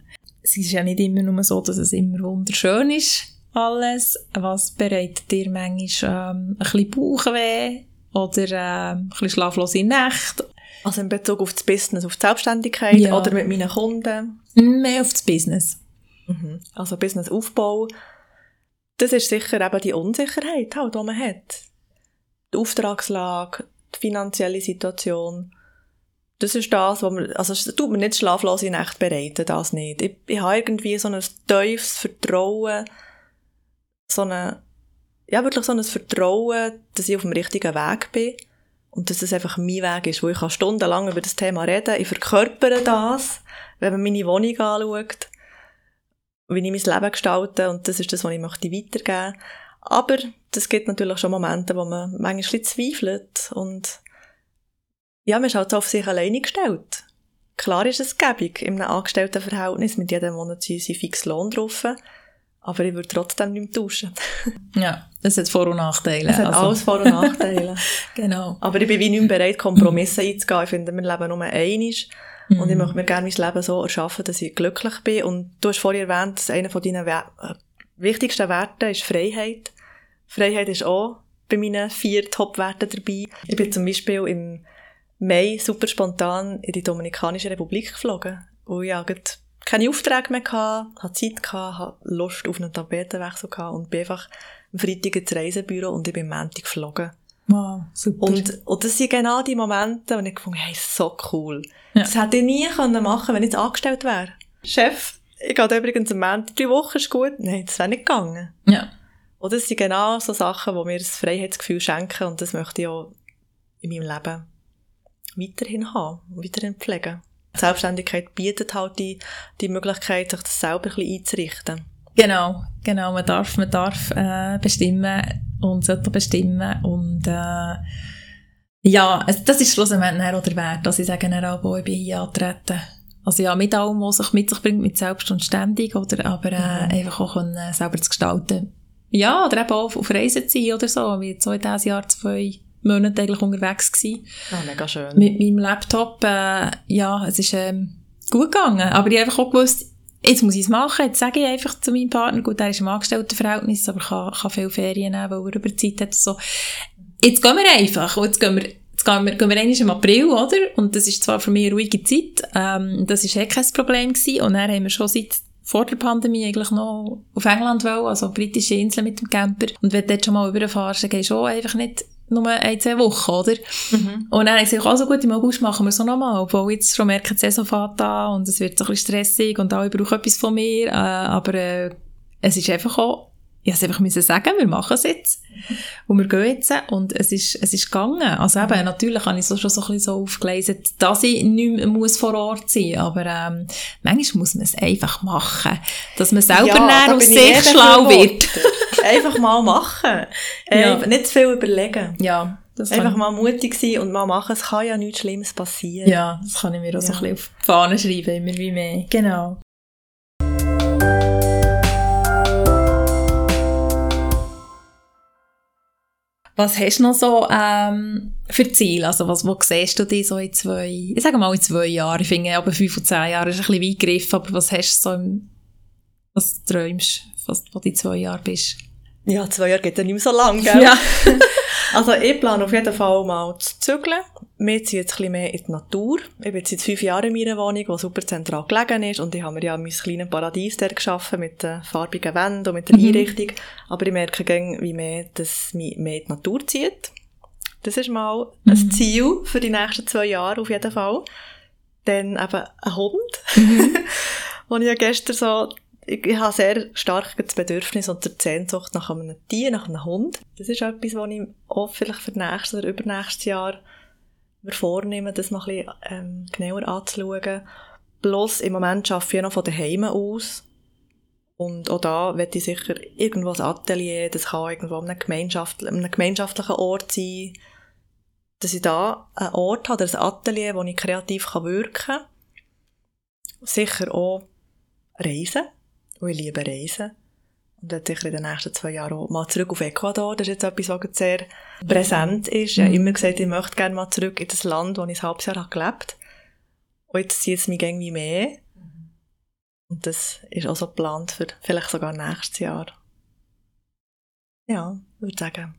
Es ist ja nicht immer nur so, dass es immer wunderschön ist, alles. Was bereitet dir manchmal ähm, ein bisschen Bauchweh oder ähm, ein bisschen schlaflose Nächte? Also in Bezug auf das Business, auf die Selbstständigkeit Ja. oder mit meinen Kunden. Mehr auf das Business. Mhm. Also Businessaufbau. Das ist sicher eben die Unsicherheit, halt, die man hat. Die Auftragslage, die finanzielle Situation. Das ist das, was man, also es tut mir nicht schlaflose Nächte bereiten, das nicht. Ich, ich habe irgendwie so ein tiefes Vertrauen, so eine, ja, wirklich so ein Vertrauen, dass ich auf dem richtigen Weg bin. Und dass es einfach mein Weg ist, wo ich kann stundenlang über das Thema reden Ich verkörpere das, wenn man meine Wohnung anschaut, wie ich mein Leben gestalte. Und das ist das, was ich möchte weitergeben Aber es gibt natürlich schon Momente, wo man manchmal ein bisschen zweifelt. Und ja, man ist halt auf sich alleine gestellt. Klar ist es gäbig in einem Angestelltenverhältnis mit jedem Monat sein fix Lohn drauf. Aber ich würde trotzdem nicht mehr tauschen. Ja, das hat Vor- und Nachteile. Es hat Also, alles Vor- und Nachteile. Genau. Aber ich bin wie nicht mehr bereit, Kompromisse einzugehen. Ich finde, wir leben nur einmal. Und ich möchte mir gerne mein Leben so erschaffen, dass ich glücklich bin. Und du hast vorhin erwähnt, dass einer von deinen We äh, wichtigsten Werten ist Freiheit. Freiheit ist auch bei meinen vier Top-Werten dabei. Ich bin zum Beispiel im Mai super spontan in die Dominikanische Republik geflogen. Wo ich ja keine Aufträge mehr hatte, hatte Zeit gehabt, hatte Lust auf einen Tapetenwechsel gehabt und bin einfach am Freitag ins Reisebüro und ich bin am Montag geflogen. Wow, super. Und, und das sind genau die Momente, wo ich gefunden habe, hey, so cool. Ja. Das hätte ich nie können machen wenn ich jetzt angestellt wäre. Chef, ich gehe übrigens am Montag, drei Wochen ist gut. Nein, das wäre nicht gegangen. ja. Und das sind genau so Sachen, die mir das Freiheitsgefühl schenken und das möchte ich auch in meinem Leben weiterhin haben, weiterhin pflegen. Die Selbstständigkeit bietet halt die, die Möglichkeit, sich das selber ein bisschen einzurichten. Genau, genau. Man darf, man darf äh, bestimmen und sollte bestimmen und äh, ja, das ist schlussendlich auch der Wert, dass ich sage, auch, ich bin hier antreten. Also ja, mit allem, was sich mit sich bringt, mit selbst und ständig, oder, aber äh, mhm. einfach auch können, äh, selber zu gestalten. Ja, oder eben auch auf Reisen zu sein oder so, wie jetzt so in diesem Jahr zwei Monate eigentlich unterwegs gewesen. Ah, mega schön. Mit meinem Laptop, äh, ja, es ist ähm, gut gegangen, aber ich habe einfach auch gewusst, jetzt muss ich es machen, jetzt sage ich einfach zu meinem Partner, gut, er ist im Angestelltenverhältnis, aber kann, kann viel Ferien nehmen, weil er über Zeit hat, so. Jetzt gehen wir einfach, und jetzt gehen wir Jetzt gehen wir, gehen wir im April, oder? Und das ist zwar für mich eine ruhige Zeit, ähm, das ist eh kein Problem gewesen. Und dann haben wir schon seit vor der Pandemie eigentlich noch auf England wollen, also britische Inseln mit dem Camper. Und wenn du dort schon mal überfahrst, dann gehst du auch einfach nicht nur ein, zwei Wochen, oder? Mhm. Und dann habe ich gesagt, also gut, im August machen wir es nochmal, obwohl jetzt schon merken, die Saison fährt an und es wird so ein bisschen stressig und alle brauchen etwas von mir, äh, aber äh, es ist einfach auch ich musste einfach müssen sagen, wir machen es jetzt. Und wir gehen jetzt. Und es ist, es ist gegangen. Also eben, natürlich habe ich so schon so ein bisschen so aufgelesen, dass ich nicht mehr muss vor Ort sein muss. Aber, ähm, manchmal muss man es einfach machen. Dass man selber ja, aus sich schlau wird. einfach mal machen. Äh, ja. Nicht zu viel überlegen. Ja. Das einfach mal mutig sein und mal machen. Es kann ja nichts Schlimmes passieren. Ja, das kann ich mir auch ja. so ein bisschen auf die Fahne schreiben, immer wie mehr. Genau. Was hast du noch so ähm, für Ziele? Also was, wo siehst du dich so in zwei, ich sage mal in zwei Jahren, ich finde aber fünf und zehn Jahre ist ein bisschen weit gegriffen, aber was hast du so im, was träumst, was, wo du in zwei Jahren bist? Ja, zwei Jahre geht ja nicht mehr so lang, gell? Ja. also ich plane auf jeden Fall mal zu zügeln. Wir ziehen jetzt ein mehr in die Natur. Ich bin jetzt seit fünf Jahren in meiner Wohnung, die super zentral gelegen ist und ich habe mir ja mein kleines Paradies dort geschaffen mit den farbigen Wänden und mit der mhm. Einrichtung. Aber ich merke gern, wie mehr das mich mehr in die Natur zieht. Das ist mal mhm. ein Ziel für die nächsten zwei Jahre auf jeden Fall. Dann eben ein Hund, mhm. wo ich ja gestern so ich, ich habe sehr stark das Bedürfnis und die Sehnsucht nach einem Tier, nach einem Hund. Das ist etwas, was ich auch vielleicht für nächstes oder übernächstes Jahr mir vornehme, das mal ein bisschen ähm, genauer anzuschauen. Bloß im Moment arbeite ich noch von daheim aus. Und auch da werde ich sicher irgendwo ein Atelier, das kann irgendwo an einem, Gemeinschaft, einem gemeinschaftlichen Ort sein, dass ich da einen Ort habe, ein Atelier, wo ich kreativ wirken kann. Sicher auch reisen. Und ich liebe Reisen. Und werde sicher in den nächsten zwei Jahren auch mal zurück auf Ecuador. Das ist jetzt etwas, was sehr präsent ist. Ich habe immer gesagt, ich möchte gerne mal zurück in das Land, wo ich ein halbes Jahr gelebt habe. Und jetzt zieht es mich irgendwie mehr. Und das ist auch so geplant für vielleicht sogar nächstes Jahr. Ja, ich würde sagen.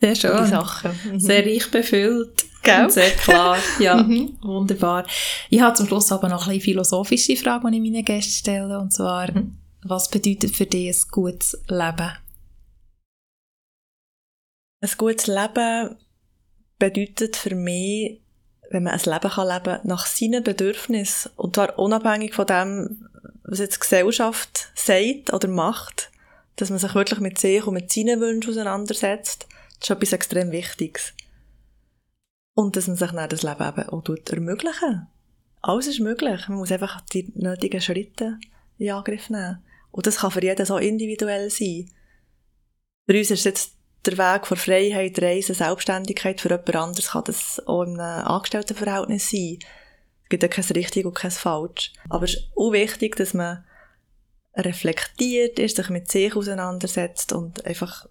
Sehr schön. Sachen. Mhm. Sehr reich befüllt. Gell? Sehr klar. Ja, mhm. wunderbar. Ich habe zum Schluss aber noch eine philosophische Frage, die ich meinen Gästen stelle. Und zwar, mhm. Was bedeutet für dich ein gutes Leben? Ein gutes Leben bedeutet für mich, wenn man ein Leben kann leben nach seinen Bedürfnissen und zwar unabhängig von dem, was jetzt die Gesellschaft sagt oder macht, dass man sich wirklich mit sich und mit seinen Wünschen auseinandersetzt das ist etwas extrem Wichtiges. Und dass man sich dann das Leben eben auch ermöglichen Alles ist möglich. Man muss einfach die nötigen Schritte in Angriff nehmen. Und das kann für jeden so individuell sein. Für uns ist jetzt der Weg von Freiheit, Reisen, Selbstständigkeit. Für jemand anderes kann das auch in einem Angestelltenverhältnis sein. Es gibt ja kein richtig und kein falsch. Aber es ist auch wichtig, dass man reflektiert ist, sich mit sich auseinandersetzt und einfach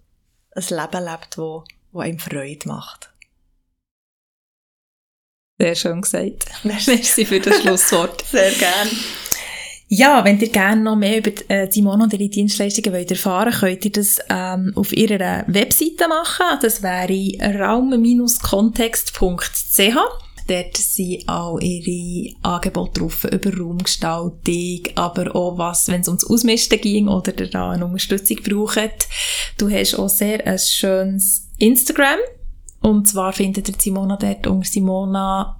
ein Leben lebt, wo, wo einem Freude macht. Sehr schön gesagt. Merci für das Schlusswort. Sehr gerne. Ja, wenn ihr gerne noch mehr über äh, und ihre Dienstleistungen wollt erfahren könnt ihr das ähm, auf ihrer Webseite machen. Das wäre raum-kontext.ch. Dort sind auch ihre Angebote drauf über Raumgestaltung, aber auch was, wenn es ums Ausmisten ging oder ihr da eine Unterstützung braucht. Du hast auch sehr ein schönes Instagram. Und zwar findet ihr Simona dort unter Simona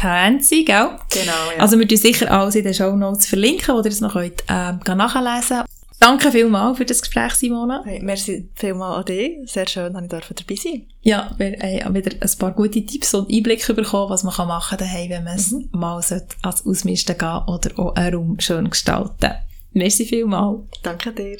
Hänzi, gell? Genau, ja. Also wir tun sicher alles in den Show Notes verlinken, wo ihr es noch könnt, äh, nachlesen Danke vielmals für das Gespräch, Simona. Hey, merci vielmals an dich. Sehr schön, dass ich dabei sein Ja, wir haben wieder ein paar gute Tipps und Einblicke bekommen, was man machen kann daheim, wenn man es mhm. mal ans Ausmisten gehen oder auch einen Raum schön gestalten. Merci vielmals. Danke dir.